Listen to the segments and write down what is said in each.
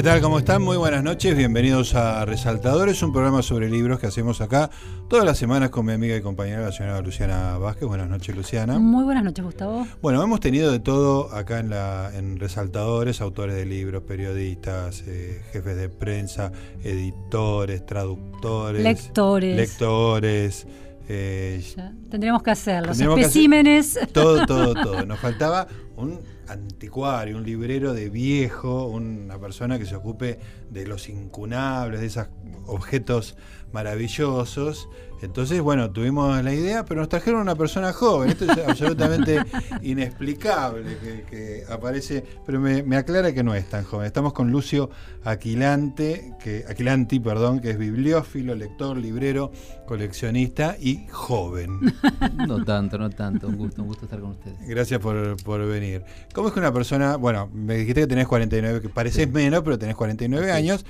¿qué tal? ¿Cómo están? Muy buenas noches, bienvenidos a Resaltadores, un programa sobre libros que hacemos acá todas las semanas con mi amiga y compañera, la señora Luciana Vázquez. Buenas noches, Luciana. Muy buenas noches, Gustavo. Bueno, hemos tenido de todo acá en, la, en Resaltadores, autores de libros, periodistas, eh, jefes de prensa, editores, traductores, lectores. Lectores. Eh, tendríamos que hacer los especímenes. todo, todo, todo. Nos faltaba un anticuario, un librero de viejo, una persona que se ocupe de los incunables, de esos objetos maravillosos. Entonces, bueno, tuvimos la idea, pero nos trajeron una persona joven. Esto es absolutamente inexplicable que, aparece, pero me, aclara que no es tan joven. Estamos con Lucio Aquilante, que, Aquilanti, perdón, que es bibliófilo, lector, librero, coleccionista y joven. No tanto, no tanto. Un gusto, un gusto estar con ustedes. Gracias por, por venir. ¿Cómo es que una persona, bueno, me dijiste que tenés 49, que pareces menos, pero tenés 49 años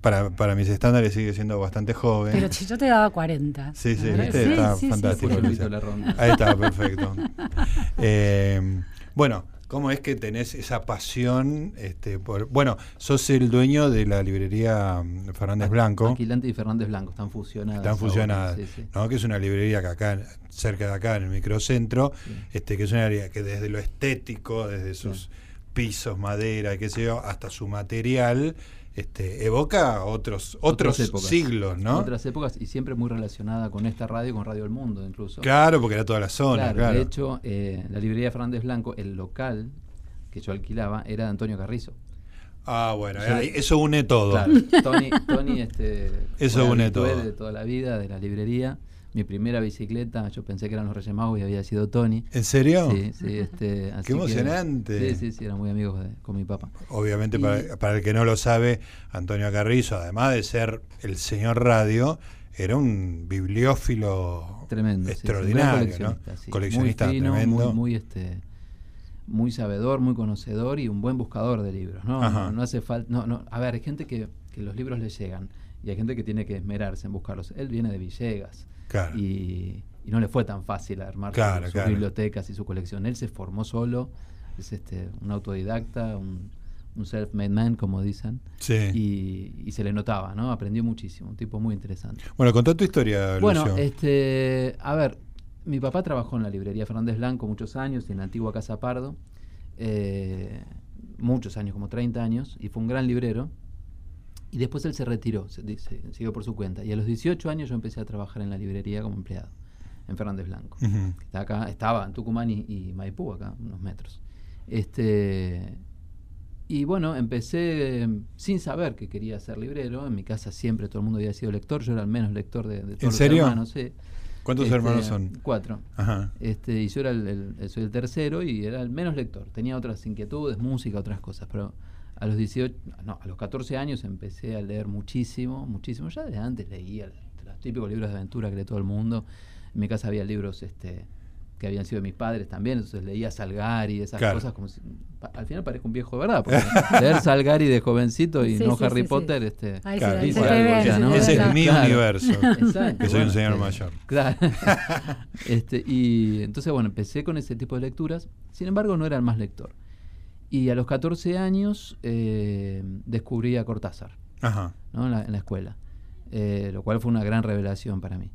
para, para mis estándares sigue siendo bastante joven. Pero si yo te daba 40. Sí, sí, ¿viste? está fantástico. Ahí está, perfecto. Eh, bueno, ¿cómo es que tenés esa pasión? Este, por, bueno, sos el dueño de la librería mm, Fernández Blanco. Aquilante y Fernández Blanco están fusionadas. Están fusionadas, ¿no? Que es una librería que acá, cerca de acá, en el microcentro, este, que es una área que desde lo estético, desde sus pisos, madera, qué sé yo, hasta su material, este, evoca otros, otros siglos, ¿no? Otras épocas y siempre muy relacionada con esta radio, con Radio del Mundo incluso. Claro, porque era toda la zona. Claro, De hecho, eh, la librería Fernández Blanco, el local que yo alquilaba, era de Antonio Carrizo. Ah, bueno, eso une todo. Claro, Tony, Tony este, eso une todo. de toda la vida, de la librería mi primera bicicleta, yo pensé que eran los Reyes Magos y había sido Tony. ¿En serio? Sí, sí. Este, Qué emocionante. sí, sí, sí, eran muy amigos con mi papá. Obviamente, para, el que no lo sabe, Antonio Carrizo, además de ser el señor radio, era un bibliófilo tremendo, extraordinario, coleccionista, ¿no? Coleccionista muy tremendo. Muy, este, muy sabedor, muy conocedor y un buen buscador de libros. No, no, hace falta. No, no. A ver, hay gente que, que los libros le llegan y hay gente que tiene que esmerarse en buscarlos. Él viene de Villegas y, no le fue tan fácil armar sus, bibliotecas y su colección. Él se formó solo, es este un autodidacta, un, self-made man, como dicen. Y, se le notaba, ¿no? Aprendió muchísimo, un tipo muy interesante. Bueno, contá tu historia, Bueno, este, a ver, mi papá trabajó en la librería Fernández Blanco muchos años, en la antigua Casa Pardo. Eh, muchos años, como 30 años, y fue un gran librero. Y después él se retiró, se, siguió por su cuenta. Y a los 18 años yo empecé a trabajar en la librería como empleado, en Fernández Blanco. está acá, estaba en Tucumán y, Maipú, acá, unos metros. Este, y bueno, empecé em, sin saber que quería ser librero. En mi casa siempre todo el mundo había sido lector. Yo era el menos lector de, todos los hermanos. ¿Cuántos este, hermanos son? Cuatro. Este, y yo era el, soy el tercero y era el menos lector. Tenía otras inquietudes, música, otras cosas. Pero a los 18, no, a los 14 años empecé a leer muchísimo, muchísimo. Ya desde antes leía los típicos libros de aventura que lee todo el mundo. En mi casa había libros este, que habían sido de mis padres también, entonces leía Salgari, esas cosas como si, al final parezco un viejo de verdad, porque leer Salgari de jovencito y no Harry Potter, este, ese es mi universo, que soy un señor este, mayor. Claro. este, y entonces bueno, empecé con ese tipo de lecturas, sin embargo no era el más lector. Y a los 14 años eh, descubrí a Cortázar En, la, escuela, eh, lo cual fue una gran revelación para mí.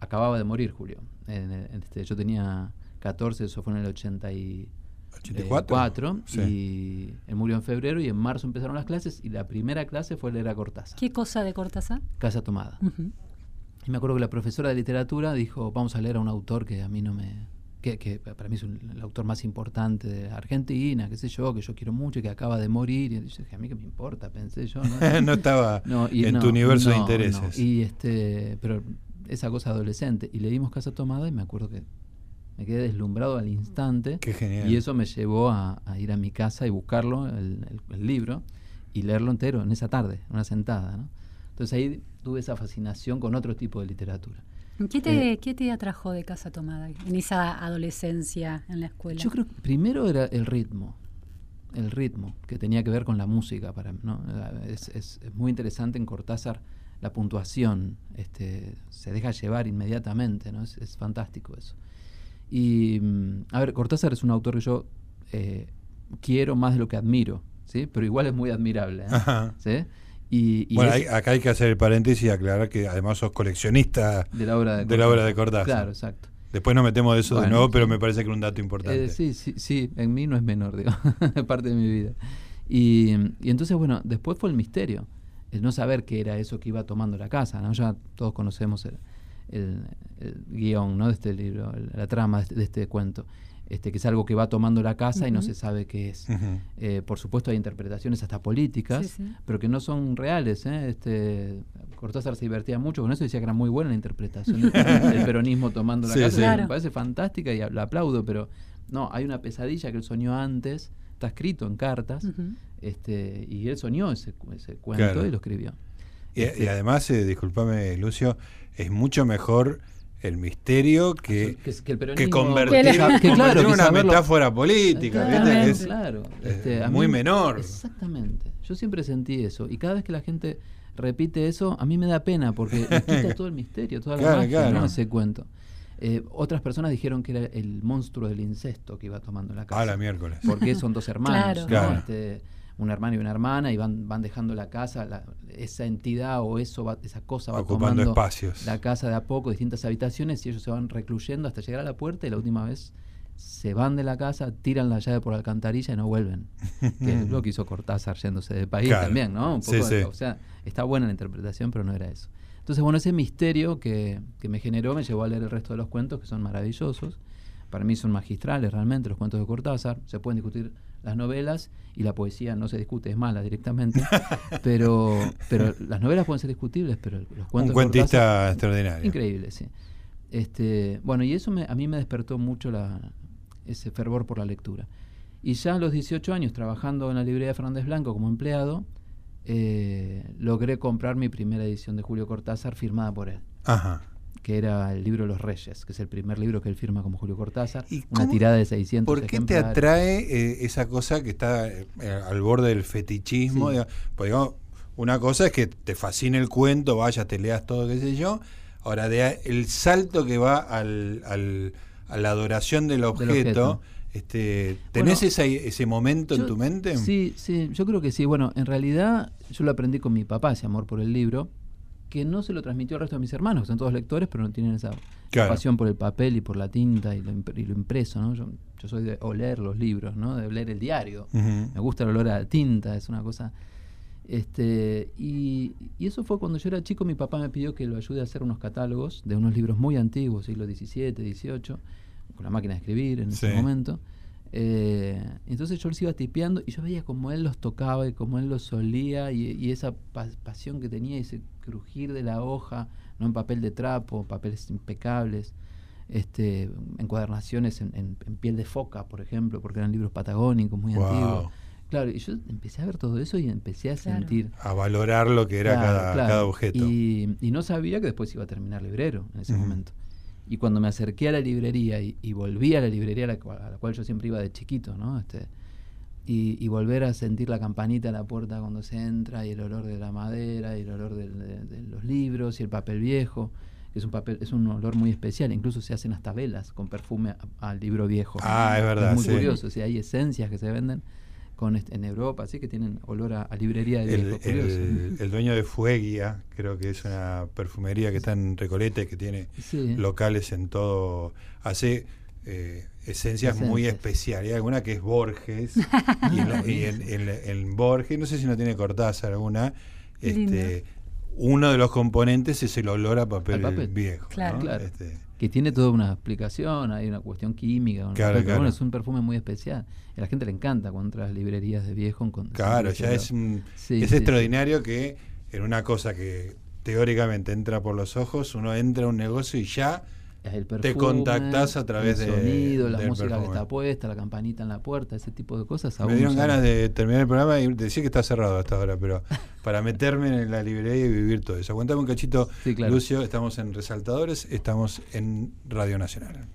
Acababa de morir Julio. Este, yo tenía 14, eso fue en el 84. Y él murió en febrero y en marzo empezaron las clases y la primera clase fue leer a Cortázar. ¿Qué cosa de Cortázar? Casa Tomada. Y me acuerdo que la profesora de literatura dijo, vamos a leer a un autor que a mí no me, que, para mí es el autor más importante de Argentina, qué sé yo, que yo quiero mucho y que acaba de morir. Y yo dije, a mí qué me importa, pensé yo. No, estaba en tu universo de intereses. Y este, pero esa cosa adolescente. Y le dimos casa tomada y me acuerdo que me quedé deslumbrado al instante. Qué genial. Y eso me llevó a, ir a mi casa y buscarlo, el, libro, y leerlo entero en esa tarde, una sentada. ¿no? Entonces ahí tuve esa fascinación con otro tipo de literatura. ¿Qué te, eh, ¿Qué te atrajo de Casa Tomada en esa adolescencia en la escuela? Yo creo que primero era el ritmo, el ritmo, que tenía que ver con la música. Para, ¿no? es, es, muy interesante en Cortázar la puntuación, este, se deja llevar inmediatamente, ¿no? es, fantástico eso. Y, mm, a ver, Cortázar es un autor que yo eh, quiero más de lo que admiro. ¿sí? pero igual es muy admirable. ¿eh? Ajá. ¿sí? Y, y Bueno, es- hay- acá hay que hacer el paréntesis y aclarar que además sos coleccionista de la obra de, de la obra de Cortázar. Claro, exacto. Después nos metemos de eso de nuevo, pero me parece que era un dato importante. Eh, sí, sí, sí, en mí no es menor, digo, es parte de mi vida. Y, y entonces, bueno, después fue el misterio, el no saber qué era eso que iba tomando la casa, ¿no? Ya todos conocemos el, el- el guion, ¿no? De este libro, el- la trama de este, de este cuento, este, que es algo que va tomando la casa y no se sabe qué es. Eh, por supuesto hay interpretaciones hasta políticas, Sí, sí. pero que no son reales. ¿eh? Este, Cortázar se divertía mucho con eso, decía que era muy buena la interpretación del, del peronismo tomando la Sí, casa. sí. que Claro. Me parece fantástica y la aplaudo, pero no, hay una pesadilla que él soñó antes, está escrito en cartas. Este, y él soñó ese, cu- ese cuento Claro. y lo escribió. Y, Este- y además, eh, discúlpame, Lucio, es mucho mejor el misterio que, que, que el que peronismo convertir, Que- que convertir claro, en que una saberlo- metáfora política. ¿viste? Es- claro. es este, a muy mí- menor. Exactamente. Yo siempre sentí eso. Y cada vez que la gente repite eso, a mí me da pena porque quita todo el misterio, toda la Claro, magia, claro. ¿no? ese cuento. Eh, otras personas dijeron que era el monstruo del incesto que iba tomando la casa. A la miércoles. Porque son dos hermanos, Claro. ¿no? Claro. Este, un hermano y una hermana, y van, van dejando la casa, la- esa entidad o eso va- esa cosa va Ocupando tomando espacios. la casa de a poco, distintas habitaciones, y ellos se van recluyendo hasta llegar a la puerta, y la última vez se van de la casa, tiran la llave por la alcantarilla y no vuelven. que es lo que hizo Cortázar yéndose de país Claro. también, ¿no? Un Sí, poco de- sí. O sea, está buena la interpretación, pero no era eso. Entonces, bueno, ese misterio que, que me generó me llevó a leer el resto de los cuentos, que son maravillosos. Para mí son magistrales realmente los cuentos de Cortázar. Se pueden discutir las novelas y la poesía no se discute, es mala directamente. pero, pero las novelas pueden ser discutibles, pero los cuentos Un de cuentista Cortázar, extraordinario. Increíble, sí. Este, bueno, y eso me- a mí me despertó mucho la, ese fervor por la lectura. Y ya a los 18 años, trabajando en la librería Fernández Blanco como empleado, eh, logré comprar mi primera edición de Julio Cortázar firmada por él, Ajá. Que era el libro Los Reyes, que es el primer libro que él firma como Julio Cortázar, ¿Y una cómo- tirada de 600 ¿Por qué te atrae eh, esa cosa que está eh, al borde del fetichismo? Sí. Digamos, digamos, una cosa es que te fascine el cuento, vayas, te leas todo, qué sé yo. Ahora, de el salto que va al, al- a la adoración del objeto, objeto. este, ¿tenés Bueno, ese, ese momento en tu mente? Sí, sí, yo creo que sí. Bueno, en realidad yo lo aprendí con mi papá, ese amor por el libro, que no se lo transmitió al resto de mis hermanos, que son todos lectores, pero no tienen esa Claro. pasión por el papel y por la tinta y lo, y lo impreso, ¿no? Yo, yo soy de oler los libros, ¿no? De oler el diario. Me gusta el olor a la tinta, es una cosa... Este, y, y eso fue cuando yo era chico, mi papá me pidió que lo ayude a hacer unos catálogos de unos libros muy antiguos, siglo XVII, XVIII, con la máquina de escribir en ese Sí. momento. Eh, entonces yo los iba tipeando y yo veía como él los tocaba y como él los olía y, y esa pa- pasión que tenía, ese crujir de la hoja, no en papel de trapo, papeles impecables, este, encuadernaciones en, en- en piel de foca, por ejemplo, porque eran libros patagónicos muy Wow. antiguos. Claro, y yo empecé a ver todo eso y empecé a Claro. sentir A valorar lo que era Claro, cada, claro. cada objeto. Y, y no sabía que después iba a terminar librero en ese momento. Y cuando me acerqué a la librería y, y volví a la librería a la, cual, a la cual yo siempre iba de chiquito, ¿no? Este, y, y volver a sentir la campanita en la puerta cuando se entra y el olor de la madera y el olor de, de los libros y el papel viejo, que es un papel es un olor muy especial, incluso se hacen hasta velas con perfume al libro viejo. Ah, es verdad, Es muy sí. curioso, o sea, hay esencias que se venden con este- en Europa, así que tienen olor a, a librería de El, viejo. el- el dueño de Fueguia, creo que es una perfumería que está en Recoleta y que tiene Sí. locales en todo. Hace eh, esencias muy especiales. Hay alguna que es Borges. y en, la- y en- en- en Borges, no sé si no tiene Cortázar alguna. Este, uno de los componentes es el olor a papel, viejo. Claro. ¿no? Claro. Este, que tiene toda una explicación, hay una cuestión química, el Claro, claro. bueno, es un perfume muy especial. Y a la gente le encanta cuando entras a las librerías de viejo. claro, ya es, un- Sí, es sí, extraordinario que en una cosa que teóricamente entra por los ojos, uno entra a un negocio y ya Te contactás a través el de- sonido, la del música que está puesta, la campanita en la puerta, ese tipo de cosas. Me dieron ganas de terminar el programa y decir que está cerrado hasta ahora, pero para meterme en la librería y vivir todo eso. Aguantame un cachito, Sí, claro. Lucio. Estamos en Resaltadores, estamos en Radio Nacional.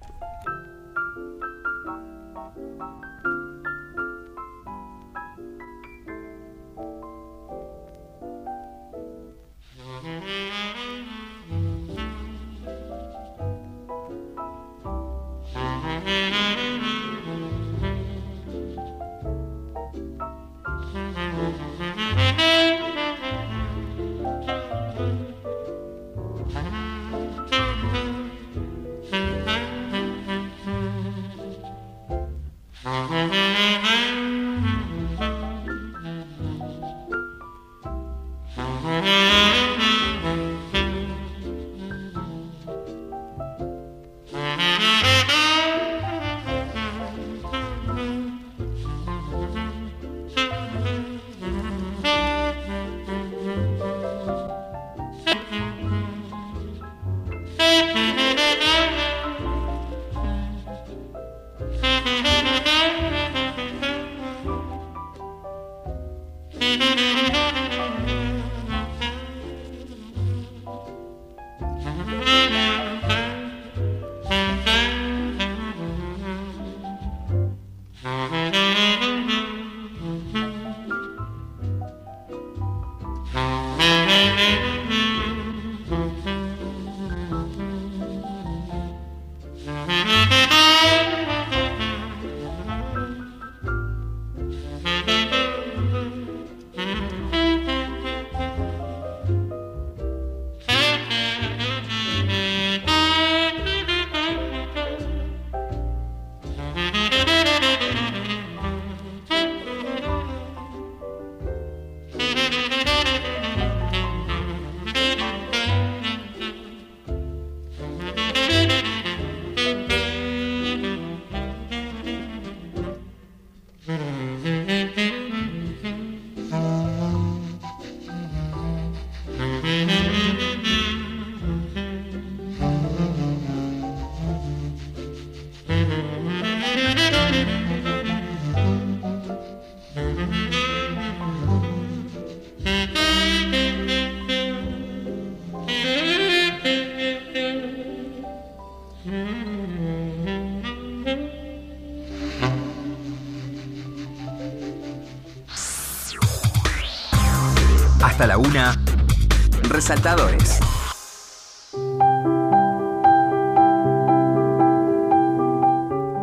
Resaltadores.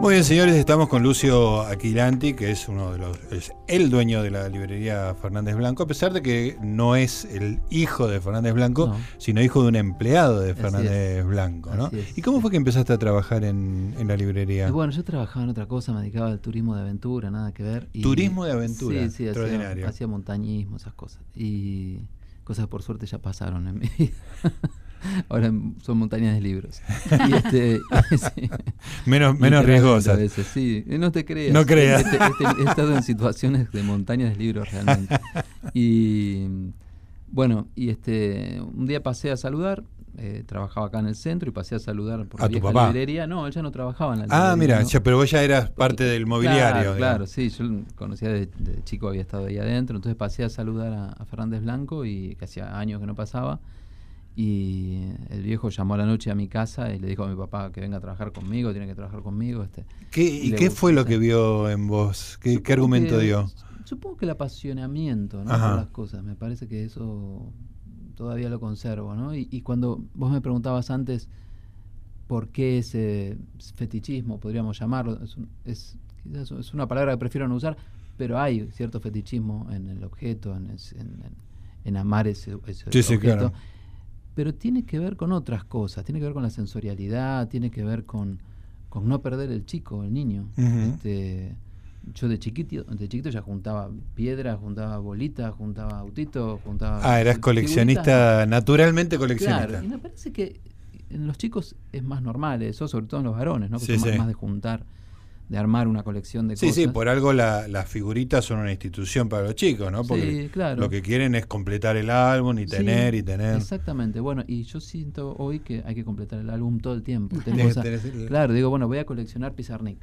Muy bien, señores, estamos con Lucio Aquilanti, que es uno de los, es el dueño de la librería Fernández Blanco, a pesar de que no es el hijo de Fernández Blanco, No. sino hijo de un empleado de Así Fernández es. Blanco, ¿no? Así es. ¿Y cómo fue que empezaste a trabajar en, en la librería? Y bueno, yo trabajaba en otra cosa, me dedicaba al turismo de aventura, nada que ver. y- Turismo de aventura, Sí, sí, hacía, extraordinario. hacía montañismo, esas cosas. Y cosas por suerte ya pasaron en mi vida. Ahora son montañas de libros. Y este, sí. menos menos riesgosas. A veces, sí. Y No te creas. No creas. Este- este- he estado en situaciones de montañas de libros realmente. Y bueno, y este un día pasé a saludar. Eh, trabajaba acá en el centro y pasé a saludar por ¿A la tu vieja papá? librería. No, él ya no trabajaba en la librería. Ah, mira, ¿no? ya- pero vos ya eras parte del mobiliario. Claro, claro, sí, yo conocía de, de chico, había estado ahí adentro, entonces pasé a saludar a, a Fernández Blanco y que hacía años que no pasaba. Y el viejo llamó a la noche a mi casa y le dijo a mi papá que venga a trabajar conmigo, tiene que trabajar conmigo. Este. ¿Qué- Y ¿Y le qué gustó, fue lo que vio en vos? ¿Qué, argumento que- dio? Supongo que el apasionamiento ¿no? Por las cosas, me parece que eso todavía lo conservo. ¿no? Y, y cuando vos me preguntabas antes por qué ese fetichismo, podríamos llamarlo, es, un- es, quizás es una palabra que prefiero no usar, pero hay cierto fetichismo en el objeto, en, en- en- amar ese, ese Sí, sí, objeto. claro. Pero tiene que ver con otras cosas, tiene que ver con la sensorialidad, tiene que ver con, con no perder el chico, el niño. Ujú. Este, yo de chiquito, de chiquito ya juntaba piedras, juntaba bolitas, juntaba autitos, juntaba. Ah, eras figuritas. coleccionista, naturalmente coleccionista. Claro, y me parece que en los chicos es más normal eso, sobre todo en los varones, ¿no? Que Sí, son más- sí. más de juntar, de armar una colección de Sí, cosas. sí, por algo la- las figuritas son una institución para los chicos, ¿no? Porque Sí, claro. lo que quieren es completar el álbum y Sí, tener y tener. Exactamente. Bueno, y yo siento hoy que hay que completar el álbum todo el tiempo. Tengo tenés el- claro, digo, bueno, voy a coleccionar Pizarnik.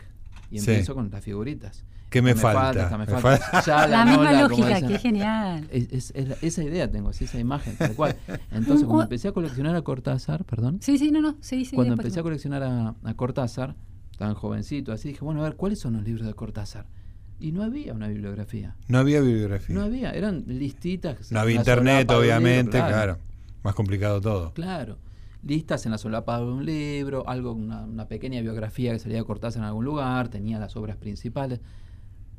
Y Sí. empiezo con las figuritas. ¿Qué me falta? esta me Me falta. falta- Ya La misma Nola, como lógica, qué genial. Es, es- es la- esa idea tengo, esa imagen, tal cual. Entonces, cuando empecé a coleccionar a Cortázar, perdón, Sí, sí, no, no, sí, sí. cuando empecé a coleccionar a, a Cortázar, tan jovencito, así dije, bueno, a ver, ¿cuáles son los libros de Cortázar? Y no había una bibliografía. No había bibliografía. No había, eran listitas. No había la internet, libro, obviamente, claro. Más complicado todo. Claro. Listas en la solapa de un libro, algo, una, una pequeña biografía que salía de Cortázar en algún lugar, tenía las obras principales.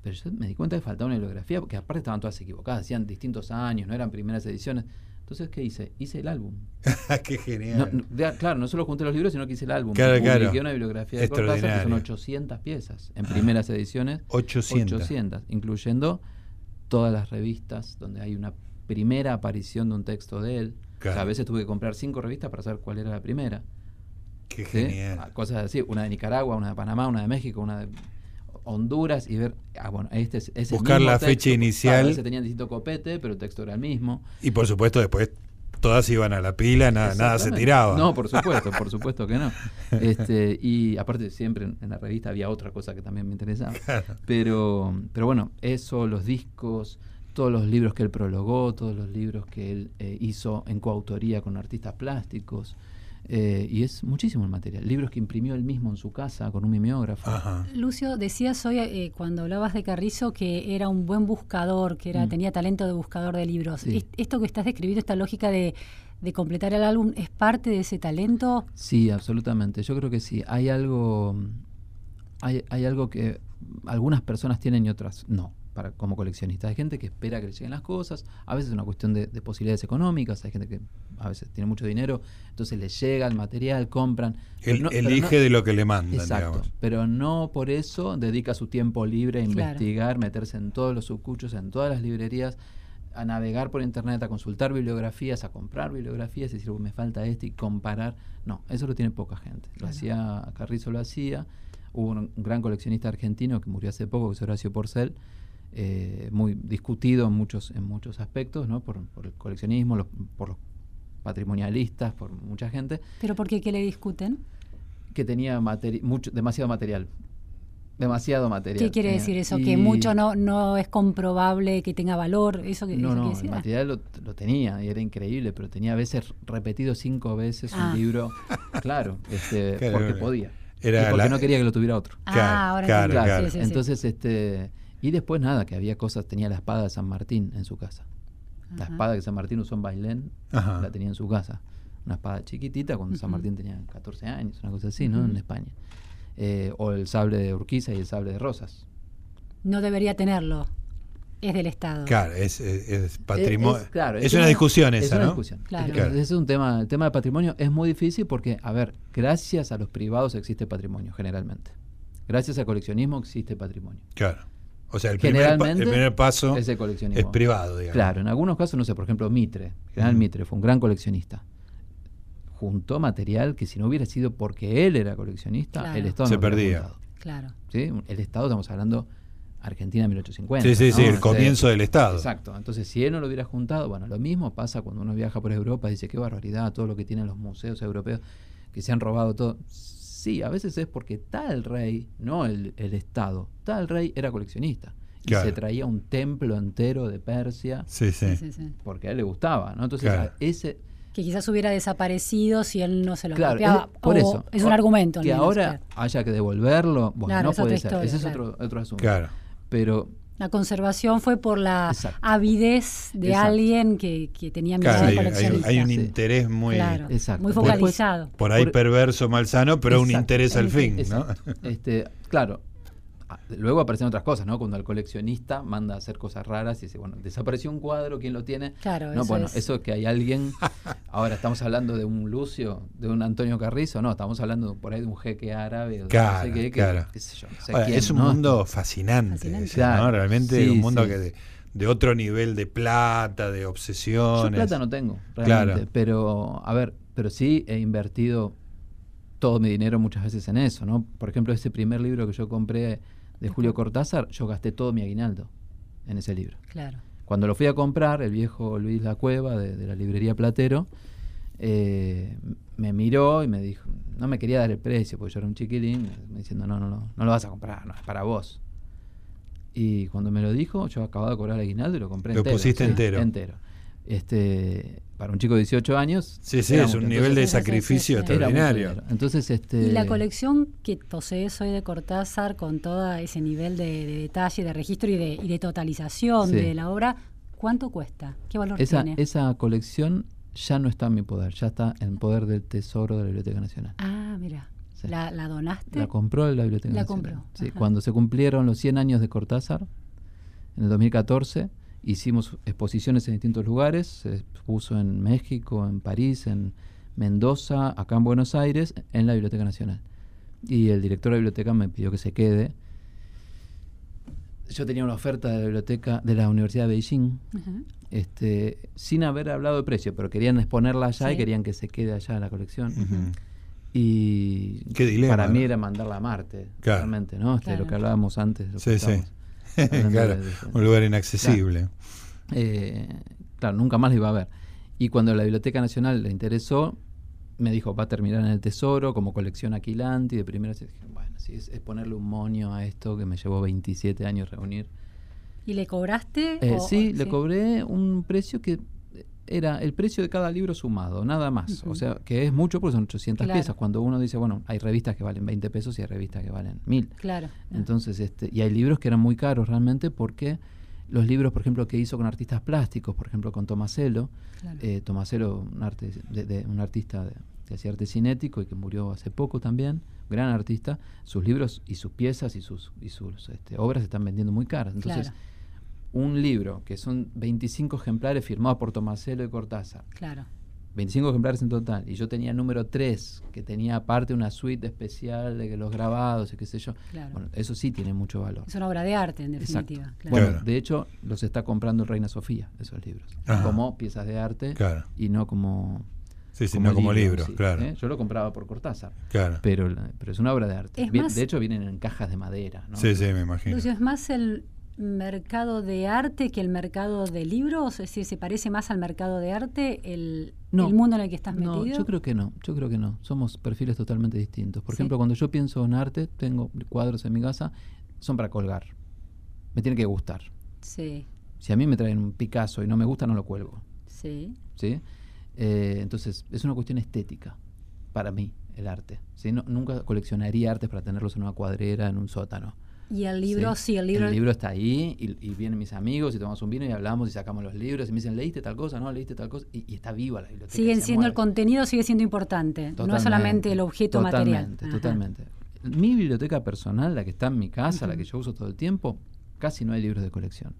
Pero yo me di cuenta que faltaba una bibliografía, porque aparte estaban todas equivocadas, hacían distintos años, no eran primeras ediciones. Entonces, ¿qué hice? Hice el álbum. Qué genial. no, de- claro, no solo junté los libros, sino que hice el álbum. Claro, Publiqué claro. una bibliografía de Cortázar, que son Extraordinario. 800 piezas en primeras ediciones. 800. 800, incluyendo todas las revistas donde hay una primera aparición de un texto de él. O sea, Claro. a veces tuve que comprar cinco revistas para saber cuál era la primera. Qué ¿sí? genial. Ah, Cosas así, una de Nicaragua, una de Panamá, una de México, una de Honduras y ver, ah, bueno, este es ese Buscar mismo la texto, fecha inicial. ese tenía distinto copete, pero el texto era el mismo. Y por supuesto después todas iban a la pila, nada, nada se tiraba. No, por supuesto, por supuesto que no. Este, y aparte siempre en, en la revista había otra cosa que también me interesaba. Claro. Pero, pero bueno, eso, los discos, todos los libros que él prologó, todos los libros que él eh, hizo en coautoría con artistas plásticos. eh, y es muchísimo el material. Libros que imprimió él mismo en su casa con un mimeógrafo. Ajá. Lucio, decías hoy eh, cuando hablabas de Carrizo que era un buen buscador, que era, Mm. tenía talento de buscador de libros. Sí. Esto que estás describiendo, esta lógica de, de completar el álbum, ¿es parte de ese talento? Sí, absolutamente. Yo creo que sí. Hay algo, hay, hay algo que algunas personas tienen y otras no, para, como coleccionistas. Hay gente que espera que le lleguen las cosas. A veces es una cuestión de, de posibilidades económicas. Hay gente que a veces tiene mucho dinero, entonces le llega el material, compran. no- elige no- de lo que le mandan, Exacto, digamos. pero no por eso dedica su tiempo libre a Claro. investigar, meterse en todos los subcuchos, en todas las librerías, a navegar por internet, a consultar bibliografías, a comprar bibliografías y decir, "Uy, me falta este y comparar. No, eso lo tiene poca gente. Lo Claro. hacía, Carrizo lo hacía. Hubo un, un gran coleccionista argentino que murió hace poco, que es Horacio Porcel, eh, muy discutido en muchos, en muchos aspectos, ¿no? por, por el coleccionismo, los- por los patrimonialistas, por mucha gente ¿Pero por qué? ¿Qué le discuten? que tenía materi- mucho, demasiado material. Demasiado material. ¿Qué quiere tenía. decir eso? Y- ¿Que mucho no, no es comprobable que tenga valor? ¿Eso, que, No, eso no, quiere el decir? material lo, lo tenía y era increíble, pero tenía a veces repetido cinco veces Ah. un libro. Claro, este, porque podía. Era y porque la- no quería que lo tuviera otro. Ah, Claro, ahora claro, entiendo. claro. Sí, sí, sí. Entonces, este. Y después nada, que había cosas, tenía la espada de San Martín en su casa. La espada que San Martín usó en Bailén, Ajá. la tenía en su casa. Una espada chiquitita cuando San. Martín tenía 14 años, una cosa así, ¿no? En España. Eh, o el sable de Urquiza y el sable de Rosas. No debería tenerlo. Es del Estado. Claro, es, es- es patrimonio. Es- es- claro, es, una discusión esa, es una ¿no? discusión. Claro. Claro. Ese es un tema, el tema de patrimonio es muy difícil porque, a ver, gracias a los privados existe patrimonio, generalmente. Gracias al coleccionismo existe patrimonio. Claro. O sea, el primer, pa- el Generalmente primer paso es el es coleccionismo. privado, digamos. Claro, en algunos casos, no sé, por ejemplo, Mitre, General. Mitre, fue un gran coleccionista. Juntó material que si no hubiera sido porque él era coleccionista, Claro. el Estado Se no hubiera perdía. Claro. ¿sí? El Estado, estamos hablando Argentina 1850. Sí, sí, sí, el comienzo del Estado. Exacto. Entonces, si él no lo hubiera juntado, bueno, lo mismo pasa cuando uno viaja por Europa y dice, qué barbaridad, todo lo que tienen los museos europeos, que se han robado todo. Sí, a veces es porque tal rey, no el, el Estado, tal rey era coleccionista. Y Claro. se traía un templo entero de Persia Sí, sí. Porque a él le gustaba, ¿no? Entonces, Claro. ese... Que quizás hubiera desaparecido si él no se lo Claro, apropiaba. es- por O eso. Es un O- argumento. Que menos, ahora haya que devolverlo, bueno, Claro, no puede ser. historia, Ese es otro, otro asunto. Claro. Pero La conservación fue por la Exacto. avidez de Exacto. alguien que, que tenía Claro, hay, hay- hay un interés muy, Claro, Después- focalizado. por ahí Por- perverso, malsano, pero un interés al fin, ¿no? Este, claro. Ah, Luego aparecen otras cosas, ¿no? Cuando el coleccionista manda a hacer cosas raras y dice, bueno, desapareció un cuadro, ¿quién lo tiene? Claro, no, eso bueno, es. eso es que hay alguien. Ahora estamos hablando de un Lucio, de un Antonio Carrizo, no, estamos hablando por ahí de un jeque árabe, o de Claro, no sé qué, claro. sé yo, no sé Ahora, quién, es un ¿no? mundo fascinante, Fascinante. ese, Claro. ¿no? Realmente Sí, un mundo sí. que de, de otro nivel de plata, de Yo obsesiones. plata no tengo, Claro. realmente. Pero, a ver, pero sí he invertido todo mi dinero muchas veces en eso, ¿no? Por ejemplo, ese primer libro que yo compré de Julio Cortázar, yo gasté todo mi aguinaldo en ese libro. Claro. Cuando lo fui a comprar, el viejo Luis La Cueva de, de la librería Platero, eh, me miró y me dijo, no me quería dar el precio, porque yo era un chiquilín, me diciendo, no, no, no, no lo vas a comprar, no, es para vos. Y cuando me lo dijo, yo acababa de cobrar el aguinaldo y lo compré Lo entero. pusiste entero. Entero. Este, para un chico de 18 años. Sí, sí, era es un nivel de Entonces, sí, sí, sacrificio sí, sí. Extraordinario. Entonces, este. Y la colección que posees hoy de Cortázar, con todo ese nivel de, de detalle, de registro y de, y de totalización Sí. de la obra, ¿cuánto cuesta? ¿Qué valor Esa, tiene? esa colección ya no está en mi poder, ya está en poder del Tesoro de la Biblioteca Nacional. Ah, mira. Sí. ¿La, la donaste? La compró la Biblioteca La Nacional. compró, Sí, ajá. cuando se cumplieron los 100 años de Cortázar, en el 2014, hicimos exposiciones en distintos lugares. Se expuso en México, en París, en Mendoza, acá en Buenos Aires, en la Biblioteca Nacional. Y el director de la biblioteca me pidió que se quede. Yo tenía una oferta de la biblioteca de la Universidad de Beijing, este, sin haber hablado de precio, pero querían exponerla allá y querían que se quede allá en la colección. Y Qué dilema, para mí ¿no? era mandarla a Marte, Claro. realmente, ¿no? Este, Claro. Lo que hablábamos antes. lo que Sí, sí. claro, un lugar inaccesible. eh, claro, nunca más la iba a ver. Y cuando la Biblioteca Nacional le interesó, me dijo, va a terminar en el Tesoro como colección Aquilanti. De primera dije, bueno, sí, es, es ponerle un monio a esto que me llevó 27 años reunir. ¿Y le cobraste? Eh, o- sí, o- le cobré un precio que era el precio de cada libro sumado, nada más. O sea, que es mucho porque son 800 Claro. piezas. Cuando uno dice, bueno, hay revistas que valen 20 pesos y hay revistas que valen 1000. Claro. Entonces, este, y hay libros que eran muy caros realmente porque los libros, por ejemplo, que hizo con artistas plásticos, por ejemplo, con Tomaselo, Claro. eh, Tomaselo, un, arte, de- de- un artista de- que hacía arte cinético y que murió hace poco también, gran artista, sus libros y sus piezas y sus, y sus este, obras se están vendiendo muy caras. Entonces, Claro. Un libro que son 25 ejemplares firmados por Tomaselo y Cortázar, Claro. 25 ejemplares en total, y yo tenía número 3, que tenía aparte una suite especial de que los grabados y qué sé yo. Claro. Bueno, eso sí tiene mucho valor. Es una obra de arte, en definitiva. Claro. Bueno, Claro. de hecho, los está comprando Reina Sofía, esos libros, Ajá. como piezas de arte Claro. y no como. Sí, sí, no como libros, sí, claro. ¿eh? Yo lo compraba por Cortázar, Claro. pero, la- pero es una obra de arte. Más- de hecho, vienen en cajas de madera. ¿no? Sí, sí, me imagino. Lucio, ¿es más el mercado de arte que el mercado de libros? Es decir, ¿se parece más al mercado de arte el, No. el mundo en el que estás No, metido? yo creo que no, yo creo que no. Somos perfiles totalmente distintos. Por Sí. ejemplo, cuando yo pienso en arte, tengo cuadros en mi casa, son para colgar. Me tiene que gustar. Sí, Si a mí me traen un Picasso y no me gusta, no lo cuelgo. sí. ¿sí? Eh, entonces, es una cuestión estética para mí, el arte. ¿sí? No- nunca coleccionaría artes para tenerlos en una cuadrera, en un sótano. Y el libro, sí, el libro. El libro está ahí y, y vienen mis amigos y tomamos un vino y hablamos y sacamos los libros y me dicen, ¿leíste tal cosa? No, leíste tal cosa. Y, y está viva la biblioteca. Siguen siendo el contenido, sigue siendo importante. no es solamente el objeto material. totalmente, Ajá. Totalmente. Mi biblioteca personal, la que está en mi casa, la que yo uso todo el tiempo, casi no hay libros de colección.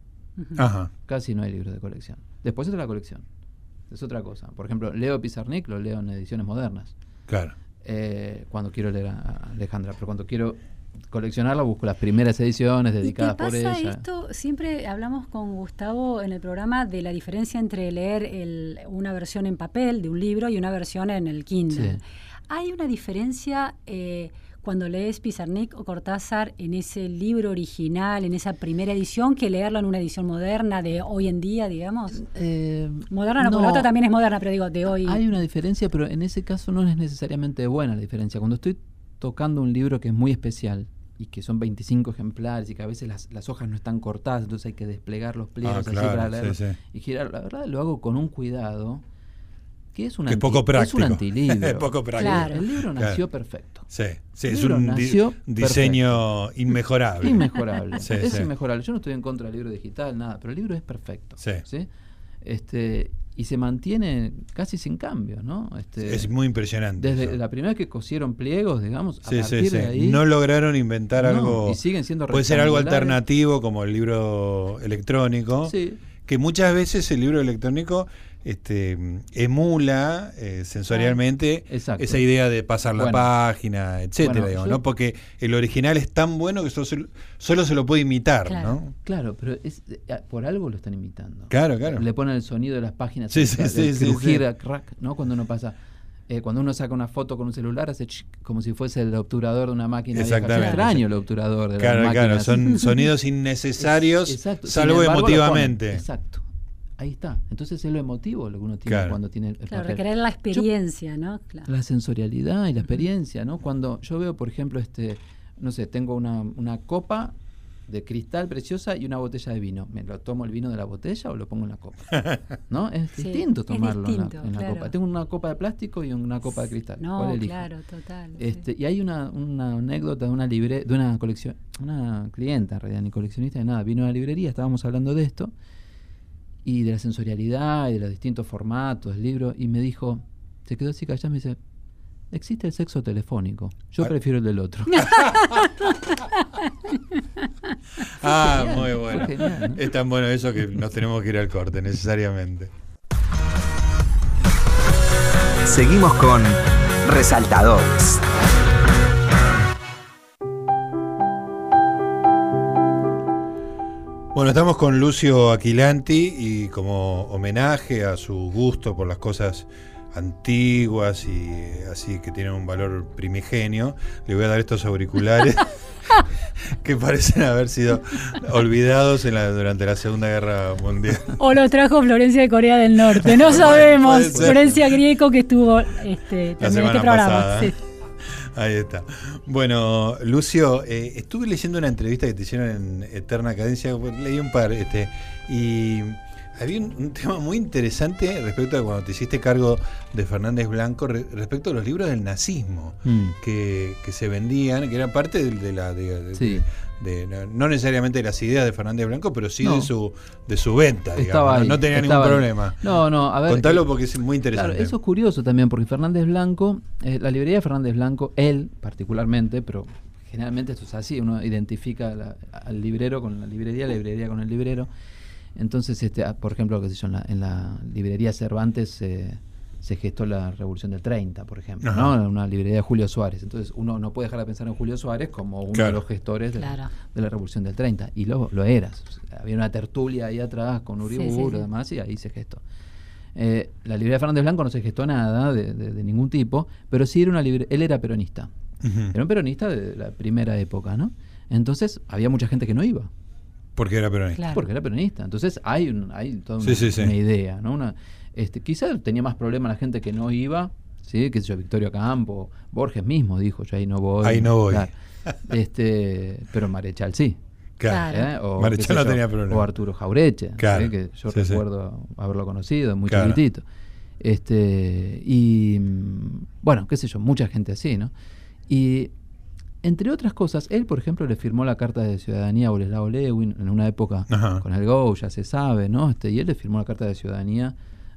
Ajá. Casi no hay libros de colección. Después está la colección. Es otra cosa. Por ejemplo, leo Pizarnik, lo leo en ediciones modernas. Claro. eh, cuando quiero leer a Alejandra, pero cuando quiero coleccionarla busco las primeras ediciones ¿Y te dedicadas por pasa ella. esto? Siempre hablamos con Gustavo en el programa de la diferencia entre leer el- una versión en papel de un libro y una versión en el Kindle. Sí. ¿Hay una diferencia eh, cuando lees Pizarnik o Cortázar en ese libro original, en esa primera edición, que leerlo en una edición moderna de hoy en día, digamos? Eh, Moderna, no, porque la otra también es moderna, pero digo, de hoy. Hay una diferencia, pero en ese caso no es necesariamente buena la diferencia. Cuando estoy tocando un libro que es muy especial y que son 25 ejemplares y que a veces las, las hojas no están cortadas, entonces hay que desplegar los pliegues Ah, así claro, para leerlo sí. y girar. La verdad lo hago con un cuidado que es un, Que es anti- poco es práctico. un antilibro. Es poco práctico. Claro. El libro Claro. nació perfecto. Sí, sí, El es libro un di- diseño inmejorable. Inmejorable. Sí, es inmejorable. Yo no estoy en contra del libro digital, nada, pero el libro es perfecto. Sí. Este, y se mantiene casi sin cambios, ¿no? Este, Es muy impresionante. desde eso. la primera vez que cosieron pliegos, digamos, a Sí, partir sí. de ahí. No lograron inventar No, algo. y siguen siendo Puede ser algo alternativo como el libro electrónico. Sí, Que muchas veces el libro electrónico este, emula eh, sensorialmente Exacto. esa idea de pasar la página, etcétera, Bueno, digamos, yo- ¿no? Porque el original es tan bueno que solo, se- solo se lo puede imitar, Claro. ¿no? claro, pero es, eh, por algo lo están imitando. Claro, claro. Le ponen el sonido de las páginas, Sí, sí, sí, crujir, crack, ¿no? Cuando uno pasa. eh, cuando uno saca una foto con un celular, hace chic, como si fuese el obturador de una máquina. vieja. Exactamente. extraño el obturador de las Claro, claro, son sonidos innecesarios, Exacto, salvo embargo, emotivamente. Exacto. Ahí está. Entonces es lo emotivo lo que uno tiene Claro. cuando tiene el Claro, papel. recrear la experiencia, ¿no? Claro. La sensorialidad y la experiencia, ¿no? Cuando yo veo, por ejemplo, este, no sé, tengo una, una copa de cristal preciosa y una botella de vino. ¿Me lo tomo el vino de la botella o lo pongo en la copa? ¿No? Es Sí, distinto es tomarlo en la- distinto, en la, claro. copa. Tengo una copa de plástico y una copa de cristal. No, ¿Cuál elijo? claro, total. sí. Este, y hay una, una anécdota de una libre, de una colección, una clienta en realidad, ni coleccionista de nada, vino a la librería, estábamos hablando de esto, y de la sensorialidad y de los distintos formatos del libro, y me dijo, se quedó así callada, me dice, existe el sexo telefónico, yo Ah. prefiero el del otro. Ah, Genial, muy bueno. genial, ¿no? Es tan bueno eso que nos tenemos que ir al corte, necesariamente. Seguimos con Resaltadores. Bueno, estamos con Lucio Aquilanti y como homenaje a su gusto por las cosas antiguas y así que tienen un valor primigenio, le voy a dar estos auriculares que parecen haber sido olvidados en la- durante la Segunda Guerra Mundial. O lo trajo Florencia de Corea del Norte, no sabemos. Florencia Grieco que estuvo este, La también en semana este programa. pasada. sí. Ahí está. Bueno, Lucio, eh, estuve leyendo una entrevista que te hicieron en Eterna Cadencia, leí un par, este, y había un, un tema muy interesante respecto a cuando te hiciste cargo de Fernández Blanco, re- respecto a los libros del nazismo Mm. que, que se vendían, que eran parte de, de la... de- de- Sí. de- no- necesariamente de las ideas de Fernández Blanco, pero sí No. de su de su venta, digamos. No, no tenía ningún ahí. problema. No, no, a ver. Contalo eh, porque es muy interesante. Claro, eso es curioso también, porque Fernández Blanco, eh, la librería de Fernández Blanco, él particularmente, pero generalmente esto es así, uno identifica la- al librero con la librería, la librería con el librero. Entonces, este, ah, por ejemplo, qué sé yo, en, la, en la librería Cervantes eh, se gestó la Revolución del 30, por ejemplo, Ajá. ¿no? Una librería de Julio Suárez. Entonces, uno no puede dejar de pensar en Julio Suárez como uno Claro. de los gestores de, la- Claro. de la Revolución del 30. Y lo, lo eras. Había una tertulia ahí atrás con Uriburu sí, sí. y demás, y ahí se gestó. Eh, la librería de Fernández Blanco no se gestó nada de, de- de ningún tipo, pero sí era una libre, él era peronista. Era un peronista de la primera época, ¿no? Entonces había mucha gente que no iba, Porque era peronista. Claro. porque era peronista. Entonces hay, un, hay toda una, Sí, sí, sí. una idea, ¿no? Una, este, quizá tenía más problema la gente que no iba, ¿sí? Que sé yo, Victorio Campo, Borges mismo dijo, yo ahí no voy. Ahí no voy. Claro. Este, pero Marechal sí. Claro. ¿eh? O, Marechal no yo, tenía problema. O Arturo Jaureche, Claro. ¿sí? que yo Sí, sí. recuerdo haberlo conocido, muy Claro. chiquitito. Este, y mm, bueno, qué sé yo, mucha gente así, ¿no? Y entre otras cosas, él, por ejemplo, le firmó la carta de ciudadanía a Boleslao Lewin en una época Ajá. con el Go, ya se sabe, ¿no? Este, y él le firmó la carta de ciudadanía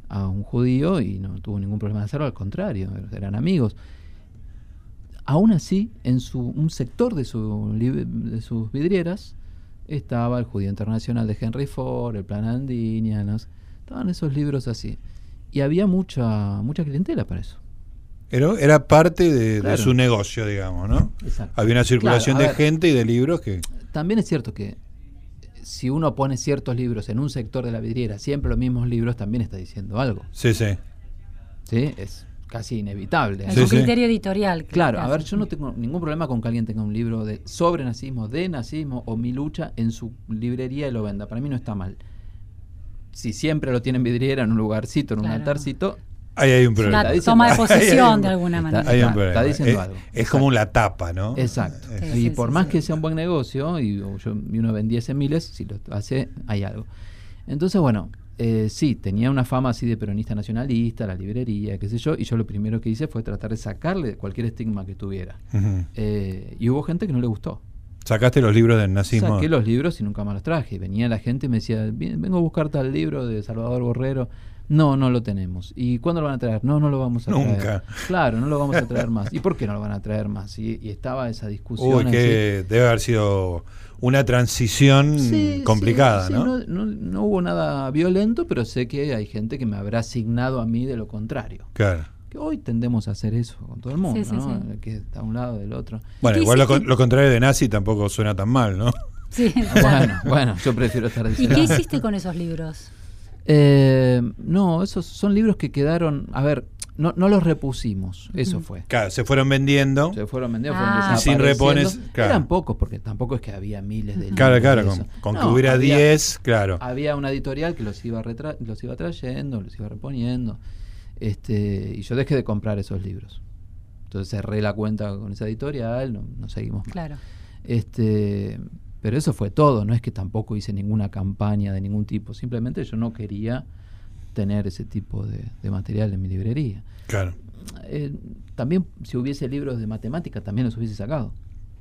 a un judío y no tuvo ningún problema de hacerlo, al contrario, eran amigos. Aún así, en su, un sector de, su, de sus vidrieras estaba el Judío Internacional de Henry Ford, el Plan Andinia, ¿no? estaban esos libros así. Y había mucha, mucha clientela para eso. Era, era parte de, su negocio, digamos, ¿no? Exacto. Había una circulación Claro, de ver. gente y de libros que... También es cierto que si uno pone ciertos libros en un sector de la vidriera, siempre los mismos libros, también está diciendo algo. Sí, sí. ¿sí? Es casi inevitable. Es Sí, un sí. criterio editorial. Claro, a ver, yo no tengo ningún problema con que alguien tenga un libro de sobre nazismo, de nazismo o mi lucha en su librería y lo venda. Para mí no está mal. Si siempre lo tiene en vidriera, en un lugarcito, en un altarcito, Ahí hay un una problema. Diciendo- toma de posesión de alguna está- manera. Hay un Está- problema. está diciendo es, algo. es como la tapa, ¿no? Exacto. Sí, y sí, por sí, más sí. que sea un buen negocio y, yo- y uno vendiese miles, si lo hace, hay algo. Entonces, bueno, eh, sí, tenía una fama así de peronista nacionalista, la librería, qué sé yo, y yo lo primero que hice fue tratar de sacarle cualquier estigma que tuviera. Eh, y hubo gente que no le gustó. Sacaste los libros del nazismo. Saqué los libros y nunca más los traje. Venía la gente y me decía, "Bien, vengo a buscar tal libro de Salvador Borrero. No, no lo tenemos. ¿Y cuándo lo van a traer? No, no lo vamos a traer. Nunca. Claro, no lo vamos a traer más. ¿Y por qué no lo van a traer más? Y, y estaba esa discusión. Uy, así. que debe haber sido una transición Sí, complicada, sí, sí, ¿no? no, no- no hubo nada violento, pero sé que hay gente que me habrá asignado a mí de lo contrario. Claro. Que hoy tendemos a hacer eso con todo el mundo, Sí, sí, ¿no? sí. El que está a un lado del otro. Bueno, ¿Qué igual lo, lo contrario de nazi tampoco suena tan mal, ¿no? Sí, Bueno, bueno, yo prefiero estar ¿Y diciendo. qué hiciste con esos libros? Eh, no, esos son libros que quedaron. A ver, no, no los repusimos. Eso fue. Claro, se fueron vendiendo. Se fueron vendidos, Ah. fueron Y sin repones, claro. Eran pocos, porque tampoco es que había miles de libros. Claro, claro, con, con que No, hubiera había- 10, claro. Había una editorial que los iba, retra- los iba trayendo, los iba reponiendo. Este, y yo dejé de comprar esos libros. Entonces cerré la cuenta con esa editorial, no, no seguimos más. Claro. Este, pero eso fue todo, no es que tampoco hice ninguna campaña de ningún tipo, simplemente yo no quería tener ese tipo de, de material en mi librería. Claro. Eh, también si hubiese libros de matemática también los hubiese sacado.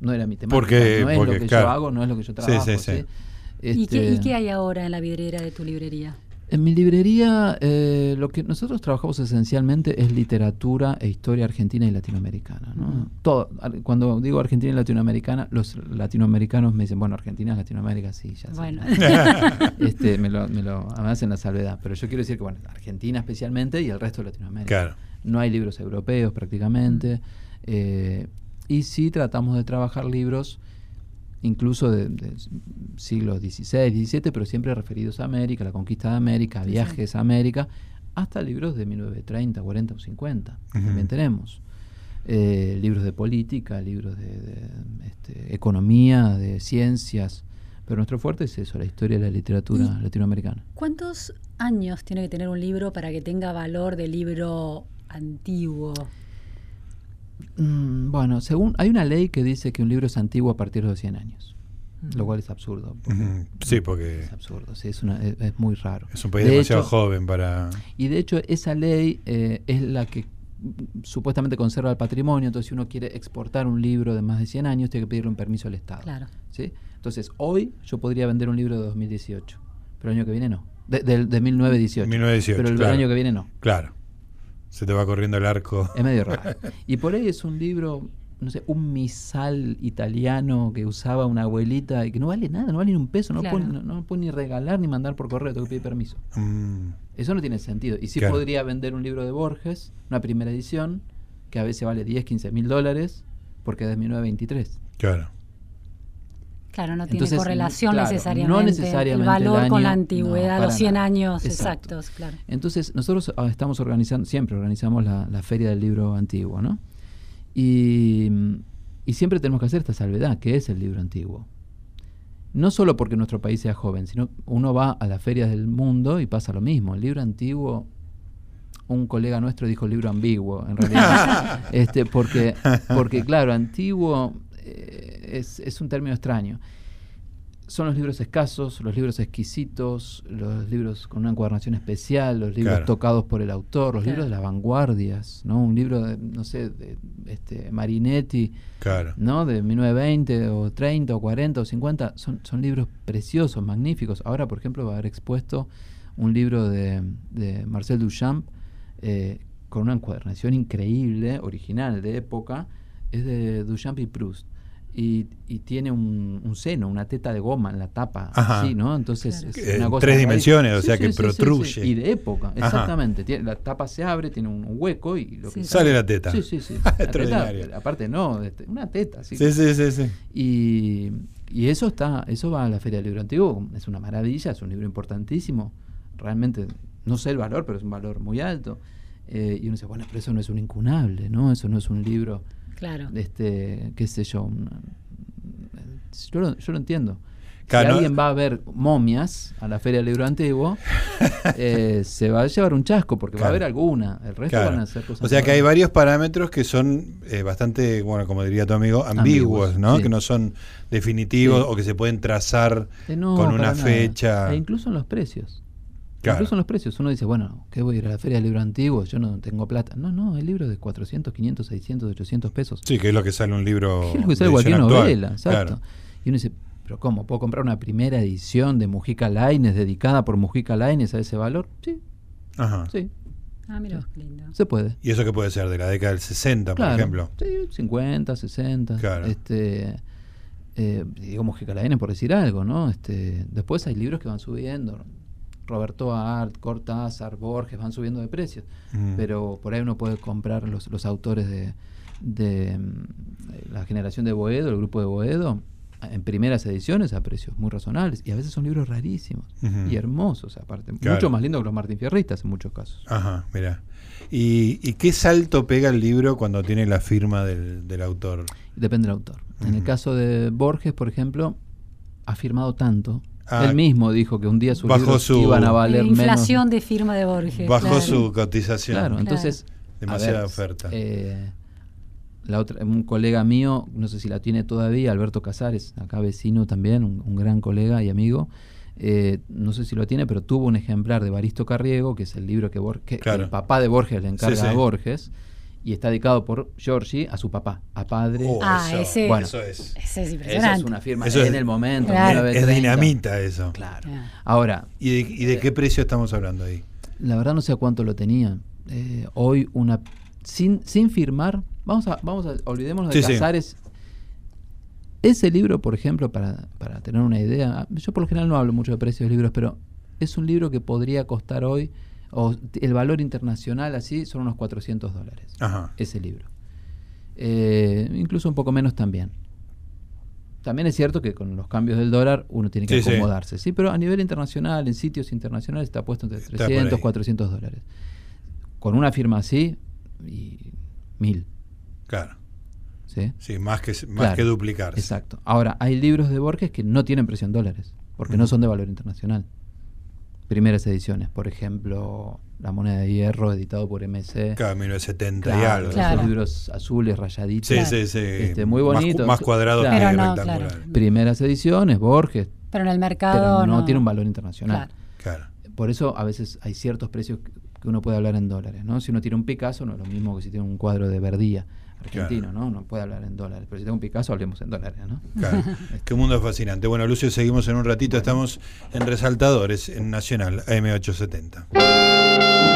No era mi temática, Porque- no es porque, lo que claro. yo hago, no es lo que yo Sí, trabajo. sí, ¿sí? sí. ¿Y, qué, Este, y qué hay ahora en la vidriera de tu librería? En mi librería, eh, lo que nosotros trabajamos esencialmente es literatura e historia argentina y latinoamericana. ¿no? Todo, cuando digo argentina y latinoamericana, los latinoamericanos me dicen, bueno, Argentina es Latinoamérica, sí, ya sé. Bueno. este, me lo, me lo me hacen la salvedad. Pero yo quiero decir que, bueno, Argentina especialmente y el resto de Latinoamérica. Claro. No hay libros europeos prácticamente. eh, y sí tratamos de trabajar libros incluso de, de siglos XVI, XVII, pero siempre referidos a América, la conquista de América, Sí, sí. viajes a América, hasta libros de 1930, 40 o 50. Ujú. También tenemos. Eh, libros de política, libros de, de, este, economía, de ciencias. Pero nuestro fuerte es eso, la historia de la literatura latinoamericana. ¿Cuántos años tiene que tener un libro para que tenga valor de libro antiguo? Mm, bueno, según hay una ley que dice que un libro es antiguo a partir de los 100 años, lo cual es absurdo. porque-. Sí, porque Es absurdo, sí, es, una- es, es muy raro. es un país De demasiado hecho- joven para... Y de hecho esa ley eh, es la que mm, supuestamente conserva el patrimonio, entonces si uno quiere exportar un libro de más de 100 años, tiene que pedirle un permiso al Estado. Claro. ¿sí? Entonces hoy yo podría vender un libro de 2018, pero el año que viene no. De, de- de 1918. 1918, Pero el claro. año que viene no. Claro. Se te va corriendo el arco. Es medio raro. Y por ahí es un libro, no sé, un misal italiano que usaba una abuelita y que no vale nada, no vale ni un peso, no, Claro. puedo, no, no lo puedo ni regalar ni mandar por correo, tengo que pedir permiso. Mm, Eso no tiene sentido. Y sí Claro. podría vender un libro de Borges, una primera edición, que a veces vale 10, 15 mil dólares, porque es de 1923. claro. Claro, no tiene Entonces, correlación claro, necesariamente, no necesariamente el valor el con la antigüedad, no, los para 100 nada. años Exacto. exactos, claro. Entonces, nosotros ah, estamos organizando, siempre organizamos la, la Feria del Libro Antiguo, ¿no? Y, mm, y siempre tenemos que hacer esta salvedad, que es el libro antiguo. No solo porque nuestro país sea joven, sino uno va a las ferias del mundo y pasa lo mismo. El libro antiguo, un colega nuestro dijo libro ambiguo, en realidad. este, porque, porque, claro, antiguo eh, es, es un término extraño. son los libros escasos, los libros exquisitos, los libros con una encuadernación especial, los libros Claro. tocados por el autor, los Claro. libros de las vanguardias, ¿no? Un libro de, no sé, de este, Marinetti, Claro. ¿no? De 1920 o 30 o 40 o 50, son, son libros preciosos, magníficos. Ahora, por ejemplo, va a haber expuesto un libro de, de Marcel Duchamp eh, con una encuadernación increíble, original, de época, es de Duchamp y Proust. Y, y tiene un, un seno, una teta de goma en la tapa, Ajá. así, ¿no? Entonces Claro. es una en cosa tres dimensiones, o sea que protruye. Y de época, Ajá. exactamente. Tiene- la tapa se abre, tiene un, hueco y lo que. Sale la teta. Sí, sí, sí. La teta, Extraordinario. aparte no, este, una teta, así Sí, sí, sí, sí. y, y eso está, eso va a la Feria del Libro Antiguo, es una maravilla, es un libro importantísimo. Realmente, no sé el valor, pero es un valor muy alto. Eh, y uno dice, bueno, pero eso no es un incunable, ¿no? Eso no es un libro, Claro. este, qué sé yo. yo, lo, yo lo entiendo. Claro, si alguien va a ver momias a la Feria del Libro Antiguo, eh, se va a llevar un chasco, porque va a haber alguna. El resto Claro. van a ser cosas O sea que hay varios parámetros que son eh, bastante, bueno, como diría tu amigo, ambiguos, Ambiguos, ¿no? sí. Que no son definitivos Sí. o que se pueden trazar Eh, no, con una nada. fecha. E incluso en los precios. Claro. Incluso en los precios. Uno dice, bueno, ¿qué voy a ir a la feria del libro antiguo? Yo no tengo plata. No, no, hay libros de 400, 500, 600, 800 pesos. Sí, que es lo que sale un libro. ¿Qué es lo que sale cualquier actual. novela? Exacto. Claro. Y uno dice, ¿pero cómo? ¿Puedo comprar una primera edición de Mujica Lainez dedicada por Mujica Lainez a ese valor? Sí, Ajá. sí, Ah, mira, qué lindo. se puede. ¿Y eso qué puede ser? ¿De la década del 60, por ejemplo? Sí, 50, 60. Claro. Este, eh, digo Mujica Lainez por decir algo, ¿no? Este, después hay libros que van subiendo. Roberto Art, Cortázar, Borges van subiendo de precios. Mm. Pero por ahí uno puede comprar los, los autores de, de, mm, la generación de Boedo, el grupo de Boedo, en primeras ediciones a precios muy razonables. Y a veces son libros rarísimos y hermosos, aparte. Claro. Mucho más lindos que los Martín Fierristas en muchos casos. Ajá, mira. ¿Y, y qué salto pega el libro cuando tiene la firma del, del autor? Depende del autor. En el caso de Borges, por ejemplo, ha firmado tanto. Ah. Él mismo dijo que un día sus Bajó libros su- iban a valer inflación menos. de firma de Borges. Bajó claro. su cotización. Claro, Claro. entonces. Demasiada ver, oferta. eh, la otra, un colega mío, no sé si la tiene todavía, Alberto Casares, acá vecino también, un, un gran colega y amigo. eh, no sé si lo tiene, pero tuvo un ejemplar de Baristo Carriego, que es el libro que, Borges, que Claro. el papá de Borges le encarga Sí, sí. a Borges, y está dedicado por Giorgi a su papá, a padre. Oh, Ah, eso, ese- Bueno. eso es. Ese es Esa impresionante. es una firma Eso en el momento. Claro. Es 1930. dinamita eso. Claro. Ah. Ahora, ¿Y de, y de qué precio estamos hablando ahí? La verdad no sé a cuánto lo tenía. Eh, hoy una sin, sin firmar, vamos a vamos a olvidémonos de Sí, sí. Casares. Ese libro, por ejemplo, para, para tener una idea, yo por lo general no hablo mucho de precios de libros, pero es un libro que podría costar hoy, o el valor internacional así, son unos 400 dólares. Ajá. Ese libro. Eh, incluso un poco menos también. También es cierto que con los cambios del dólar uno tiene que Sí, acomodarse, sí. pero a nivel internacional, en sitios internacionales, está puesto entre Está por 300, ahí. 400 dólares. Con una firma así, y mil. Claro. ¿sí? Sí, más que, más Claro, que duplicarse. Exacto. Ahora, hay libros de Borges que no tienen precio en dólares, porque no son de valor internacional. Primeras ediciones, por ejemplo, La moneda de hierro, editado por MC. Claro, 1970 y Claro, algo. esos Claro. libros azules, rayaditos. Sí, sí, sí. Este, muy Más cu- bonito. Más, cuadrado Claro. que Pero no. Primeras ediciones, Borges, Pero en el pero mercado no, no, tiene un valor internacional. Claro. Claro. Por eso a veces hay ciertos precios que que uno puede hablar en dólares, ¿no? Si uno tiene un Picasso no es lo mismo que si tiene un cuadro de Verdía, argentino, ¿no? Uno puede hablar en dólares, pero si tengo un Picasso hablemos en dólares, ¿no? Claro. Qué mundo fascinante. Bueno, Lucio, seguimos en un ratito. Estamos en Resaltadores, en Nacional, AM870.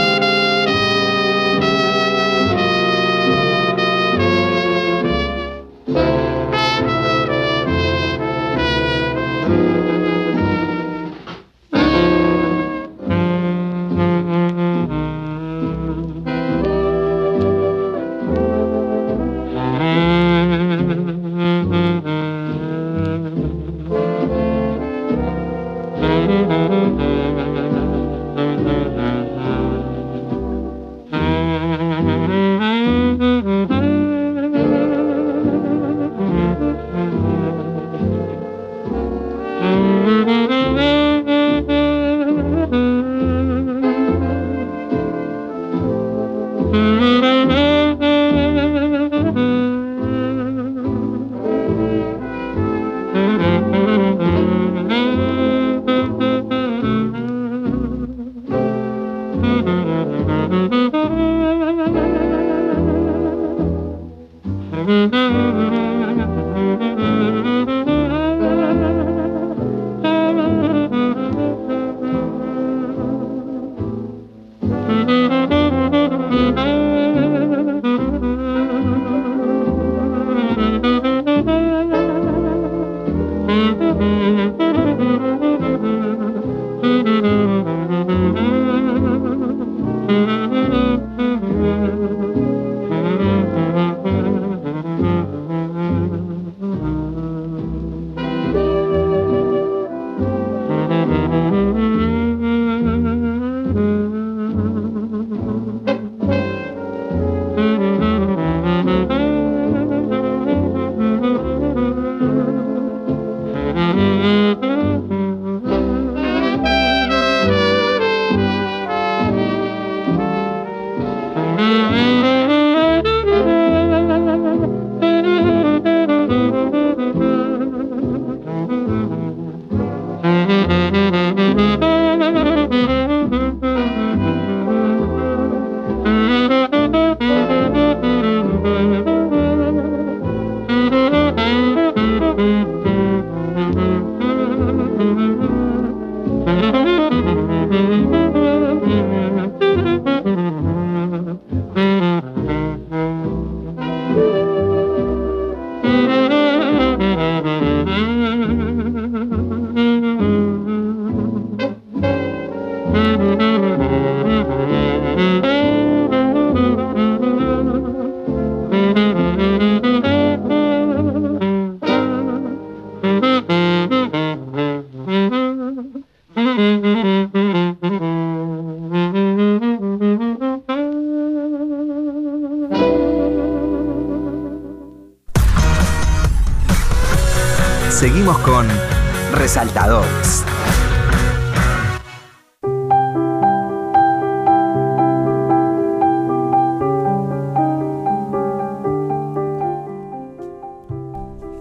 Resaltadores.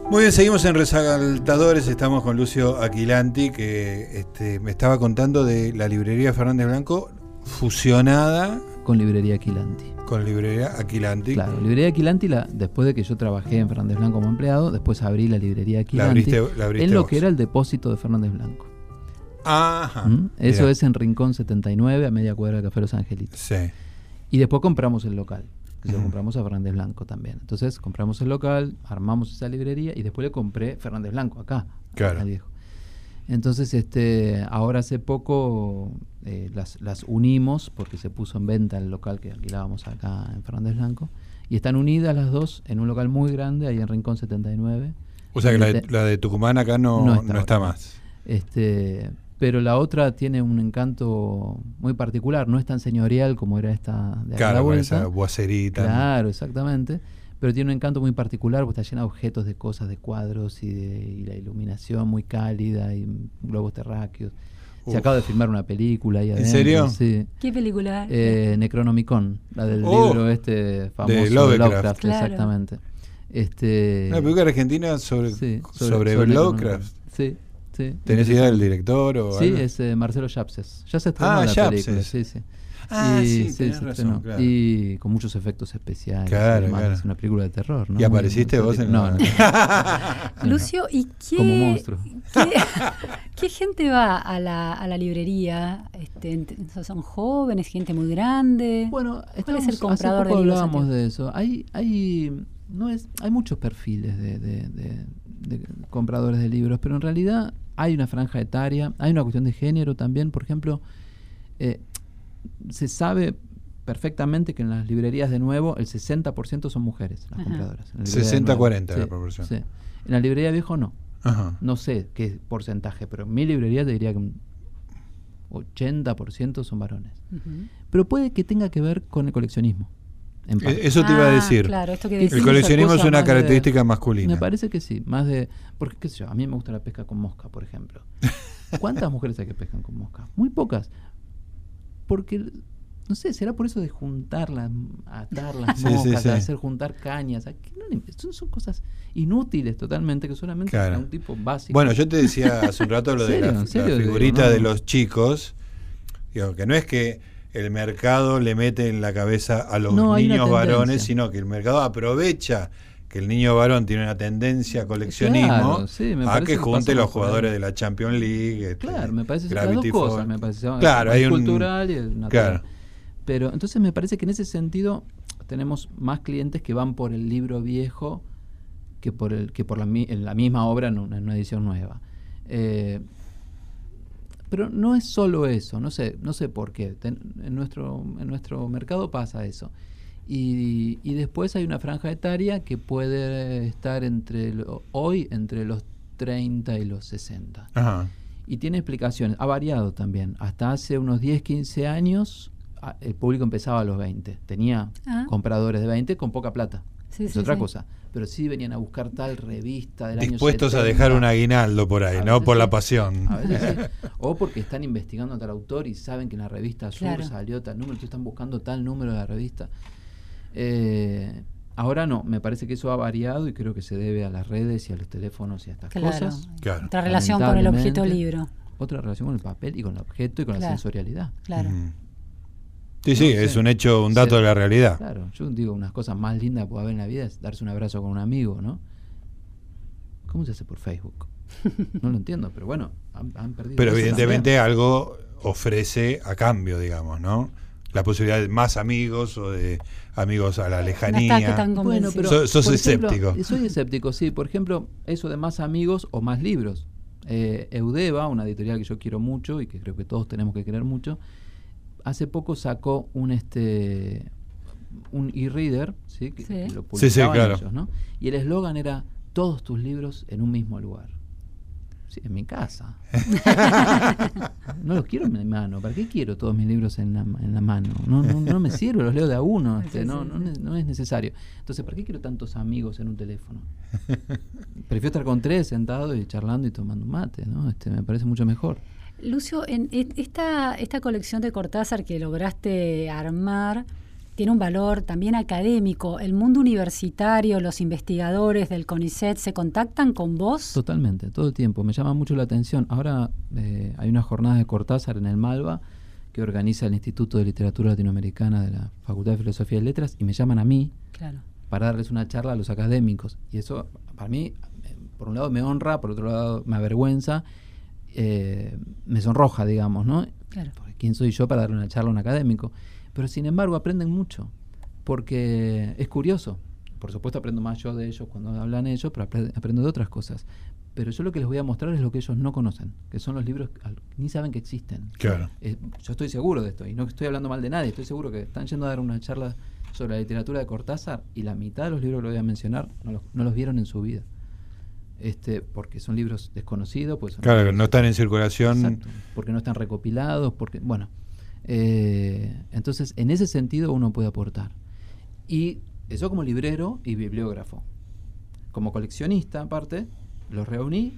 Muy bien, seguimos en Resaltadores, estamos con Lucio Aquilanti, que este, me estaba contando de la librería Fernández Blanco fusionada Con librería Quilanti. Con librería Aquilanti. Claro, librería Quilanti, la, después de que yo trabajé en Fernández Blanco como empleado, después abrí la librería La Quilanti abriste, la abriste en lo vos. que era el depósito de Fernández Blanco. Ajá. ¿Mm? Eso mirá. es en Rincón 79, a media cuadra de Café Los Angelitos. Sí. Y después compramos el local, que se lo compramos a Fernández Blanco también. Entonces compramos el local, armamos esa librería y después le compré Fernández Blanco acá, Claro. al viejo. Entonces, este, ahora hace poco eh, las, las unimos porque se puso en venta el local que alquilábamos acá en Fernández Blanco. Y están unidas las dos en un local muy grande, ahí en Rincón 79. O sea que la de, la de Tucumán acá no, No no está más. Este, pero la otra tiene un encanto muy particular, no es tan señorial como era esta de acá la Claro, con vuelta. esa boacerita. Claro, exactamente. Pero tiene un encanto muy particular, porque está llena de objetos, de cosas, de cuadros y, de, y la iluminación muy cálida y globos terráqueos. Uf. Se acaba de filmar una película ahí ¿En adentro. serio? Sí. ¿Qué película? Eh, Necronomicon, la del Oh, libro este famoso de de Lovecraft. Lovecraft, Claro. exactamente. Este, Una película argentina sobre, sí, sobre. Lovecraft. Sí, sí. ¿Tenés idea del director o Sí, algo? es eh, Marcelo Yapses. Ya se estrenó Ah, la Yapses. película, sí, sí. Ah, Y- sí, sí, tenés se razón, estrenó. claro. Y con muchos efectos especiales. Claro, además, claro. Es una película de terror, ¿no? ¿Y apareciste Muy- vos en No, no. no. Lucio, ¿y qué, Como monstruo. qué, qué gente va a la, a la librería? Este, ¿Son jóvenes, gente muy grande? Bueno, ¿Cuál es el comprador hace poco de libros? hablábamos de eso. Hay, hay, no es, hay muchos perfiles de, de- de- de compradores de libros, pero en realidad hay una franja etaria, hay una cuestión de género también. Por ejemplo, eh, se sabe perfectamente que en las librerías de nuevo el 60% son mujeres las Ajá. compradoras. En la librería de 60-40 nuevo. la proporción. sí. En la librería viejo no. Ajá. No sé qué porcentaje, pero en mi librería te diría que un 80% son varones. Pero puede que tenga que ver con el coleccionismo. Eh, Eso te iba a Ah, decir. Claro, esto que El coleccionismo es una de- característica masculina. Me parece que sí, más de... Porque, qué sé yo, a mí me gusta la pesca con mosca, por ejemplo. ¿Cuántas mujeres hay que pescan con mosca? Muy pocas. Porque, no sé, será por eso de juntarlas, atar las Sí, sí, moscas, sí. hacer juntar cañas. ¿a qué no son, son cosas inútiles totalmente, que solamente Claro. para un tipo básico. Bueno, yo te decía hace un rato lo de la, ¿En serio la digo, figurita no? de los chicos. Digo, que no es que el mercado le mete en la cabeza a los No, niños varones, sino que el mercado aprovecha que el niño varón tiene una tendencia a coleccionismo Claro, sí, me a que junte los jugadores de la Champions League. este, Claro, me parece las Gravity dos cosas, me parece. Claro, hay un- cultural y es natural. Claro. Pero entonces me parece que en ese sentido tenemos más clientes que van por el libro viejo que por el que por la, en la misma obra en una, en una edición nueva. Eh, pero no es solo eso, no sé, no sé por qué. Ten- en, nuestro, en nuestro mercado pasa eso. Y, y después hay una franja etaria que puede estar entre lo- hoy entre los 30 y los 60. Ajá. Y tiene explicaciones. Ha variado también. Hasta hace unos 10, 15 años a- el público empezaba a los 20. Tenía Ah. compradores de 20 con poca plata. Sí, es sí, otra sí. cosa. Pero sí venían a buscar tal revista del año Dispuestos a 70. dejar un aguinaldo por ahí, A ¿no? Por sí. la pasión. A veces sí. O porque están investigando a tal autor y saben que en la revista Sur Claro. salió tal número, entonces están buscando tal número de la revista. Eh, ahora no, me parece que eso ha variado y creo que se debe a las redes y a los teléfonos y a estas Claro. cosas. Claro. Otra relación con el objeto libro. Otra relación con el papel y con el objeto y con la sensorialidad. Claro. Ujú. Sí, sí, es sé. un hecho, un dato Sí. de la realidad. Claro, yo digo, unas cosas más lindas que puede haber en la vida es darse un abrazo con un amigo, ¿no? ¿Cómo se hace por Facebook? No lo entiendo, pero bueno, han, han perdido. Pero evidentemente también. algo ofrece a cambio, digamos, ¿no? La posibilidad de más amigos o de amigos a la lejanía. tan Bueno, pero, So- sos por ejemplo, escéptico. eh, soy escéptico, sí. Por ejemplo, eso de más amigos o más libros. Eh, Eudeva, una editorial que yo quiero mucho y que creo que todos tenemos que querer mucho, hace poco sacó un este un e-reader, ¿sí? que, Sí. que lo Sí, sí, publicaban claro. ellos, ¿no? Y el eslogan era todos tus libros en un mismo lugar. Sí, en mi casa. no los quiero en mi mano. ¿Para qué quiero todos mis libros en la, en la mano? No, no, no me sirve, los leo de a uno. este, Sí, no, sí, no, no es necesario. Entonces, ¿para qué quiero tantos amigos en un teléfono? Prefiero estar con tres sentados y charlando y tomando un mate, ¿no? Este, me parece mucho mejor. Lucio, en esta, esta colección de Cortázar que lograste armar tiene un valor también académico. ¿El mundo universitario, los investigadores del CONICET se contactan con vos? Totalmente, todo el tiempo. Me llama mucho la atención. Ahora eh, hay una jornada de Cortázar en el Malva que organiza el Instituto de Literatura Latinoamericana de la Facultad de Filosofía y Letras y me llaman a mí Claro. para darles una charla a los académicos. Y eso, para mí, eh, por un lado me honra, por otro lado me avergüenza, eh, me sonroja, digamos, ¿no? Claro. Porque ¿Quién soy yo para darle una charla a un académico? Pero sin embargo aprenden mucho, porque es curioso. Por supuesto aprendo más yo de ellos cuando hablan ellos, pero apre- aprendo de otras cosas. Pero yo lo que les voy a mostrar es lo que ellos no conocen, que son los libros que ni saben que existen. Claro. Eh, yo estoy seguro de esto, y no estoy hablando mal de nadie, estoy seguro que están yendo a dar una charla sobre la literatura de Cortázar y la mitad de los libros que voy a mencionar no los, no los vieron en su vida. Este, porque son libros desconocidos, pues son Claro, no están en circulación. Exacto, porque no están recopilados, porque, bueno, eh, entonces en ese sentido uno puede aportar. Y eso como librero y bibliógrafo. Como coleccionista, aparte, los reuní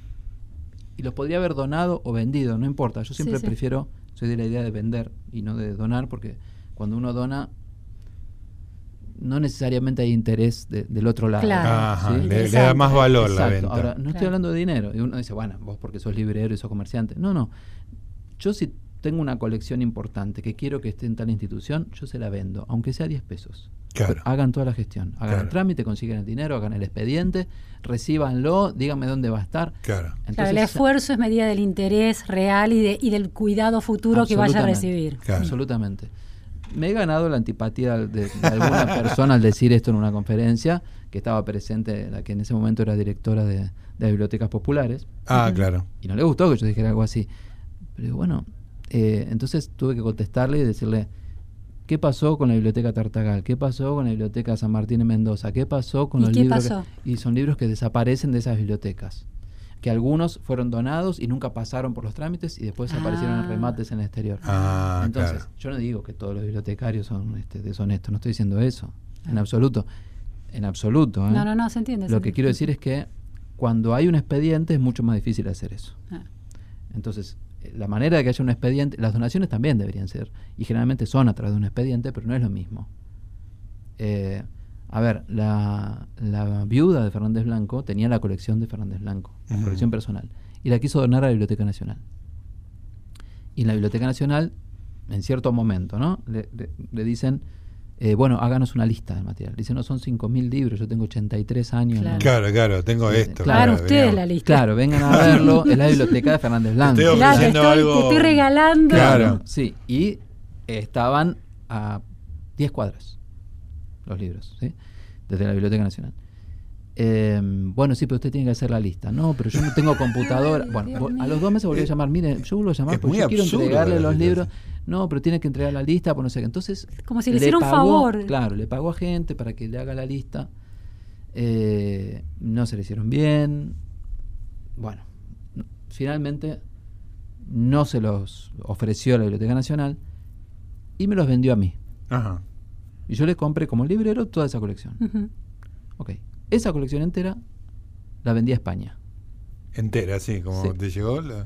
y los podría haber donado o vendido, no importa. Yo siempre sí. prefiero, soy de la idea de vender y no de donar, porque cuando uno dona, no necesariamente hay interés de- del otro lado. Claro. Ajá, ¿sí? le, le da más valor la venta. Ahora, no estoy hablando de dinero. Y uno dice, bueno, vos porque sos librero y sos comerciante. No, no. Yo si tengo una colección importante que quiero que esté en tal institución, yo se la vendo, aunque sea 10 pesos. Claro. Hagan toda la gestión. Hagan Claro. el trámite, consigan el dinero, hagan el expediente, recíbanlo, díganme dónde va a estar. Claro. Claro, el esfuerzo es medida del interés real y, de- y del cuidado futuro que vaya a recibir. Claro. Absolutamente. Me he ganado la antipatía de, de alguna persona al decir esto en una conferencia, que estaba presente, la que en ese momento era directora de, de bibliotecas populares. Ah, claro. Y no le gustó que yo dijera algo así. Pero bueno, eh, entonces tuve que contestarle y decirle, ¿qué pasó con la biblioteca Tartagal? ¿Qué pasó con la biblioteca San Martín en Mendoza? ¿Qué pasó con ¿Y los qué libros? que-?" pasó? y son libros que desaparecen de esas bibliotecas. Que algunos fueron donados y nunca pasaron por los trámites y después aparecieron en Ah. remates en el exterior. Ah, Entonces, claro. yo no digo que todos los bibliotecarios son este, deshonestos, no estoy diciendo eso, en Ah. absoluto. En absoluto. ¿eh? No, no, no, se entiende. se Lo que entiende. quiero decir es que cuando hay un expediente es mucho más difícil hacer eso. Ah. Entonces, la manera de que haya un expediente, las donaciones también deberían ser, y generalmente son a través de un expediente, pero no es lo mismo. Eh, a ver, la, la viuda de Fernández Blanco tenía la colección de Fernández Blanco, la colección personal, y la quiso donar a la Biblioteca Nacional. Y en la Biblioteca Nacional, en cierto momento, ¿no? Le, le- le dicen, eh, bueno, háganos una lista del material. Dice, no, son 5.000 libros, yo tengo 83 años. Claro. ¿no? Claro, claro, tengo Sí, esto. claro, Hagan ustedes la lista. Claro, vengan a verlo. Es la biblioteca de Fernández Blanco. Estoy Claro, ofreciendo estoy- algo- te estoy regalando. Claro. Sí, y estaban a 10 cuadras los libros, ¿sí? Desde la Biblioteca Nacional. Eh, bueno, sí, pero usted tiene que hacer la lista. No, pero yo no tengo computadora. Ay, bueno, a mío. los dos meses volví a llamar. Mire, yo vuelvo a llamar Es porque yo quiero entregarle los situación. libros. No, pero tiene que entregar la lista, por no sé qué. Entonces. Como si le hiciera un pagó- favor. Claro, le pagó a gente para que le haga la lista. Eh, no se le hicieron bien. Bueno, no- finalmente no se los ofreció a la Biblioteca Nacional y me los vendió a mí. Ajá. Y yo le compré como librero toda esa colección. Ujú. Ok. Esa colección entera la vendí a España. Entera, sí, como Sí. te llegó. la-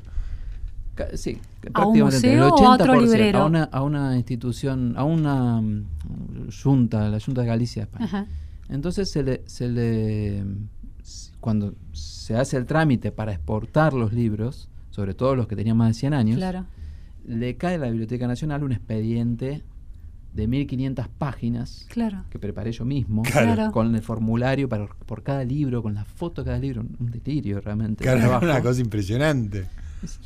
Sí, ¿A un museo el o a otro 80%, librero? A una, a una institución, a una mm, junta, la Junta de Galicia de España. Ajá. Entonces se le, se le cuando se hace el trámite para exportar los libros, sobre todo los que tenían más de 100 años, Claro. le cae a la Biblioteca Nacional un expediente de 1500 páginas Claro. que preparé yo mismo, Claro. Con el formulario para, por cada libro, con la foto de cada libro, un delirio realmente. Claro, una cosa impresionante.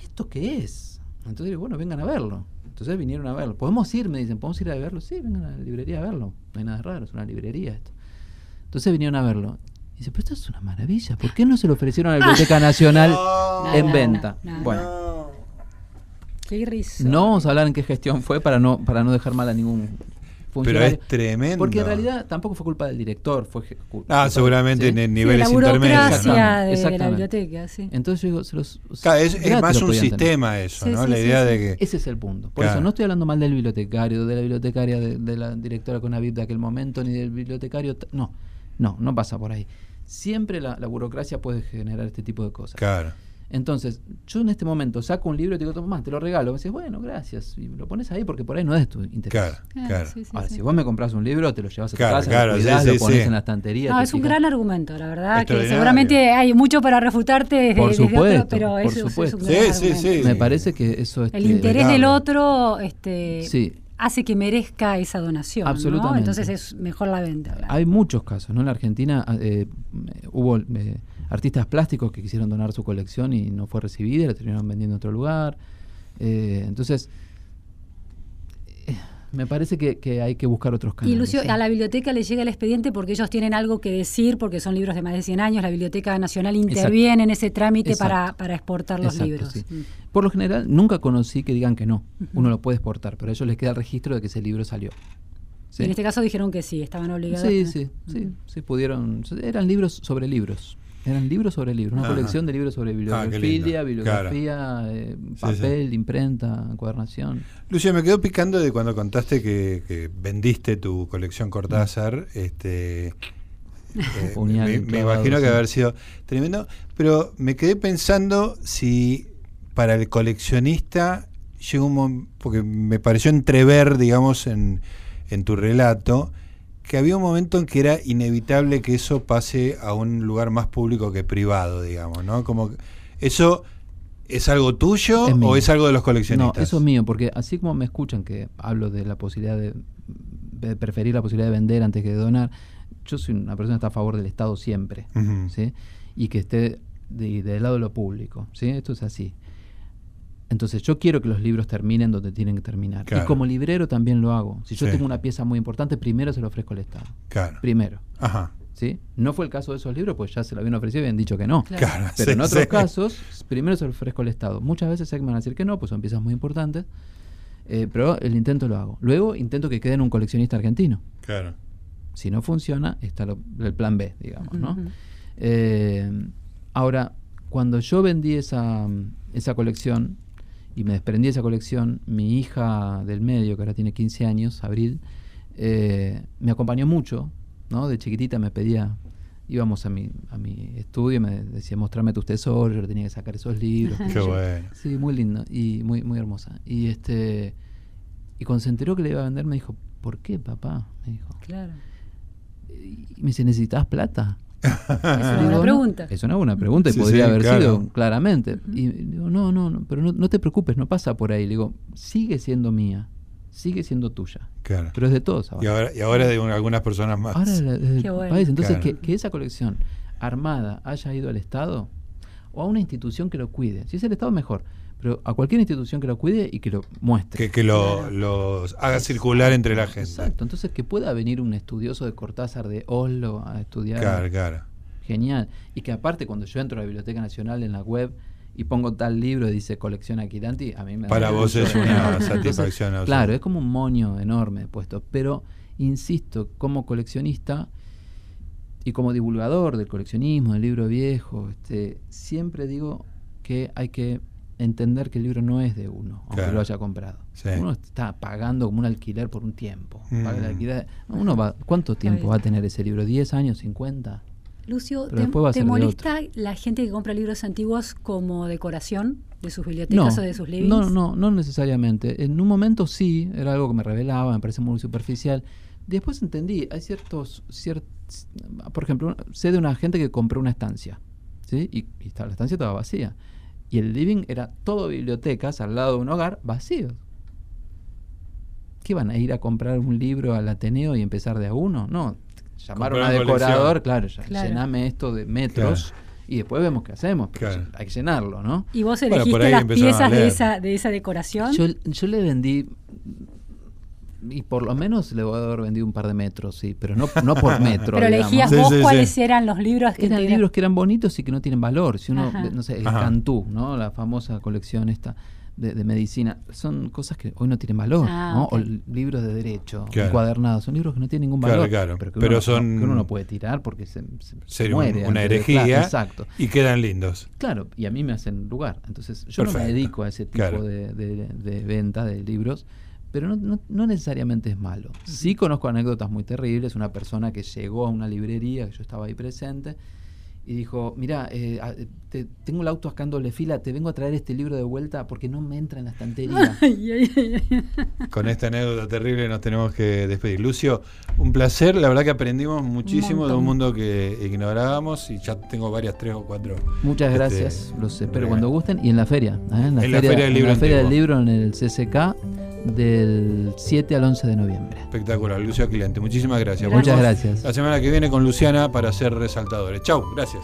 ¿Y esto qué es? Entonces digo, bueno, vengan a verlo. Entonces vinieron a verlo. ¿Podemos ir? Me dicen, ¿podemos ir a verlo? Sí, vengan a la librería a verlo. No hay nada raro, es una librería esto. Entonces vinieron a verlo. Y dice, pero esto es una maravilla. ¿Por qué no se lo ofrecieron a la Biblioteca Nacional No, en no, venta? no, no. bueno, No. Qué risa. no vamos a hablar en qué gestión fue para no, para no dejar mal a ningún Pero es tremendo. Porque en realidad tampoco fue culpa del director, fue Ah, culpa- seguramente ¿sí? en Sí, niveles la intermedios. burocracia ¿no? de, de la biblioteca, sí. Entonces yo digo, se los, Claro, es, más un tener. sistema eso, Sí, ¿no? sí, la sí, idea sí. de que. Ese es el punto. Por Claro. eso no estoy hablando mal del bibliotecario, de la bibliotecaria, de, de la directora Conavip de aquel momento, ni del bibliotecario. No, no, no pasa por ahí. Siempre la, la burocracia puede generar este tipo de cosas. Claro. Entonces, yo en este momento saco un libro y te digo, toma, te lo regalo. Me dices, bueno, gracias. Y lo pones ahí porque por ahí no es tu interés. Claro, Claro, claro. sí, sí, Ahora, sí. si vos me compras un libro, te lo llevas a tu Claro, casa, claro, lo sí, cuidás, sí, lo pones sí. en la estantería. No, es un fijas. gran argumento, la verdad, que seguramente hay mucho para refutarte desde, Por desde otro, supuesto, pero por eso es- es supuesto. un Sí, gran sí, argumento. sí. Me parece que eso es. El interés del otro este, Sí. hace que merezca esa donación. ¿no? Absolutamente. Entonces es mejor la venta. claro. Hay muchos casos, ¿no? En la Argentina eh, hubo eh, artistas plásticos que quisieron donar su colección y no fue recibida, y la terminaron vendiendo en otro lugar. Eh, entonces, eh, me parece que, que hay que buscar otros Y canales. Lucio, ¿sí? a la biblioteca le llega el expediente porque ellos tienen algo que decir, porque son libros de más de 100 años. La Biblioteca Nacional interviene en ese trámite Exacto. para, para exportar los Exacto, libros. sí. Mm. Por lo general, nunca conocí que digan que no. Uno lo puede exportar, pero a ellos les queda el registro de que ese libro salió. Y en este caso dijeron que sí, estaban obligados. Sí, a- sí, sí, sí, pudieron. Eran libros sobre libros. Eran libros sobre libros, una Ajá. colección de libros sobre Ah, lindo. bibliografía, eh, sí. papel, imprenta, encuadernación. Lucio, me quedó picando de cuando contaste que, que vendiste tu colección Cortázar. Este, eh, Puñal me, imagino que sí. haber sido tremendo. Pero me quedé pensando si para el coleccionista llega un momento, porque me pareció entrever, digamos, en, en tu relato, que había un momento en que era inevitable que eso pase a un lugar más público que privado, digamos, ¿no? Como eso es algo tuyo Es o es algo de los No, coleccionistas. eso es mío, porque así como me escuchan que hablo de la posibilidad de, de preferir la posibilidad de vender antes que de donar, yo soy una persona que está a favor del Estado siempre. ¿sí? Y que esté de- del lado de lo público, ¿sí? Esto es así. Entonces yo quiero que los libros terminen donde tienen que terminar. Claro. Y como librero también lo hago. Si yo Sí. tengo una pieza muy importante, primero se lo ofrezco al Estado. Claro. Primero. Ajá. ¿sí? No fue el caso de esos libros, pues ya se lo habían ofrecido y habían dicho que no. Claro. Claro, Pero sí, en otros sí. casos, primero se lo ofrezco al Estado. Muchas veces me van a decir que no, pues son piezas muy importantes. eh, pero el intento lo hago. Luego intento que quede en un coleccionista argentino. Claro. Si no funciona, está lo- el plan B, digamos, ¿no? Eh, ahora, cuando yo vendí esa, esa colección y me desprendí de esa colección, mi hija del medio, que ahora tiene 15 años, Abril, eh, me acompañó mucho, ¿no? De chiquitita me pedía, íbamos a mi, a mi estudio y me decía, mostrame tus tesoros, yo le tenía que sacar esos libros. qué sé Qué yo. bueno. Sí, muy lindo y muy, muy hermosa. Y este y cuando se enteró que le iba a vender, me dijo, ¿por qué, papá? Me dijo. Claro. Y me dice, ¿necesitas plata? Es una buena "No". pregunta. Es una buena pregunta y Sí, podría sí, haber claro. sido claramente. Y digo, no, no, no, pero no, no te preocupes, no pasa por ahí. Le digo, sigue siendo mía. sigue siendo tuya. Claro. Pero es de todos ahora. Y ahora, y ahora de un- algunas personas más. Ahora Qué bueno. país. Entonces, Claro. que, que esa colección armada haya ido al Estado o a una institución que lo cuide. Si es el Estado, mejor. Pero a cualquier institución que lo cuide y que lo muestre. que que lo, los haga circular entre la gente. Exacto. Entonces, que pueda venir un estudioso de Cortázar de Oslo a estudiar. Claro, claro. Genial. Y que aparte, cuando yo entro a la Biblioteca Nacional en la web y pongo tal libro y dice colección Aquilanti, a mí me da Para vos es una satisfacción. Claro, es como un moño enorme puesto. Pero, insisto, como coleccionista y como divulgador del coleccionismo, del libro viejo, este, siempre digo que hay que entender que el libro no es de uno, aunque Claro. lo haya comprado. Sí. Uno está pagando como un alquiler por un tiempo. Mm. Paga el alquiler. Uno va, ¿Cuánto tiempo va a tener ese libro? ¿10 años? ¿50? Lucio, Pero ¿te, molesta la gente que compra libros antiguos como decoración de sus bibliotecas o de sus livings? No, no, no necesariamente. En un momento sí, era algo que me revelaba, me parece muy superficial. Después entendí, hay ciertos, cier- por ejemplo, sé de una gente que compró una estancia, ¿sí? Y, y la estancia estaba vacía. Y el living era todo bibliotecas al lado de un hogar vacíos. ¿Qué van a ir a comprar un libro al Ateneo y empezar de a uno? No, llamaron a decorador, claro, ya, Claro. llename esto de metros y después vemos qué hacemos, pero Claro. hay que llenarlo, ¿no? ¿Y vos elegiste las piezas de esa, de esa decoración? Yo, yo le vendí, y por lo menos le voy a haber vendido un par de metros, sí, pero no, no por metro. Pero digamos. elegías vos sí, cuáles sí. eran los libros que Eran te- libros que eran bonitos y que no tienen valor. Si uno, Ajá. no sé, el Ajá. Cantú, ¿no? La famosa colección esta de, de medicina. Son cosas que hoy no tienen valor, Ah, ¿no? O libros de derecho, Claro. encuadernados. Son libros que no tienen ningún Claro, valor. claro. Pero, que, Pero uno, no- son- que uno no puede tirar porque se, se- Sería muere. una herejía claro, exacto. y quedan lindos. Claro, y a mí me hacen lugar. Entonces, yo no me dedico a ese tipo Claro. de, de- de venta de libros, pero no, no- no necesariamente es malo. Sí conozco anécdotas muy terribles. Una persona que llegó a una librería, que yo estaba ahí presente, y dijo, mira, eh, te- tengo el auto acá en doble fila, te vengo a traer este libro de vuelta porque no me entra en la estantería. Con esta anécdota terrible nos tenemos que despedir. Lucio, un placer. La verdad que aprendimos muchísimo de un mundo que ignorábamos y ya tengo varias, tres o cuatro. Muchas Este, gracias, los espero cuando gusten. Y en la feria, ¿eh? en la, En la feria, del en Libro la feria del libro en el CCK del 7 al 11 de noviembre. Espectacular. Lucio Aquilante, muchas gracias. Muchas Volvemos gracias. La semana que viene con Luciana para ser resaltadores. Chau, gracias.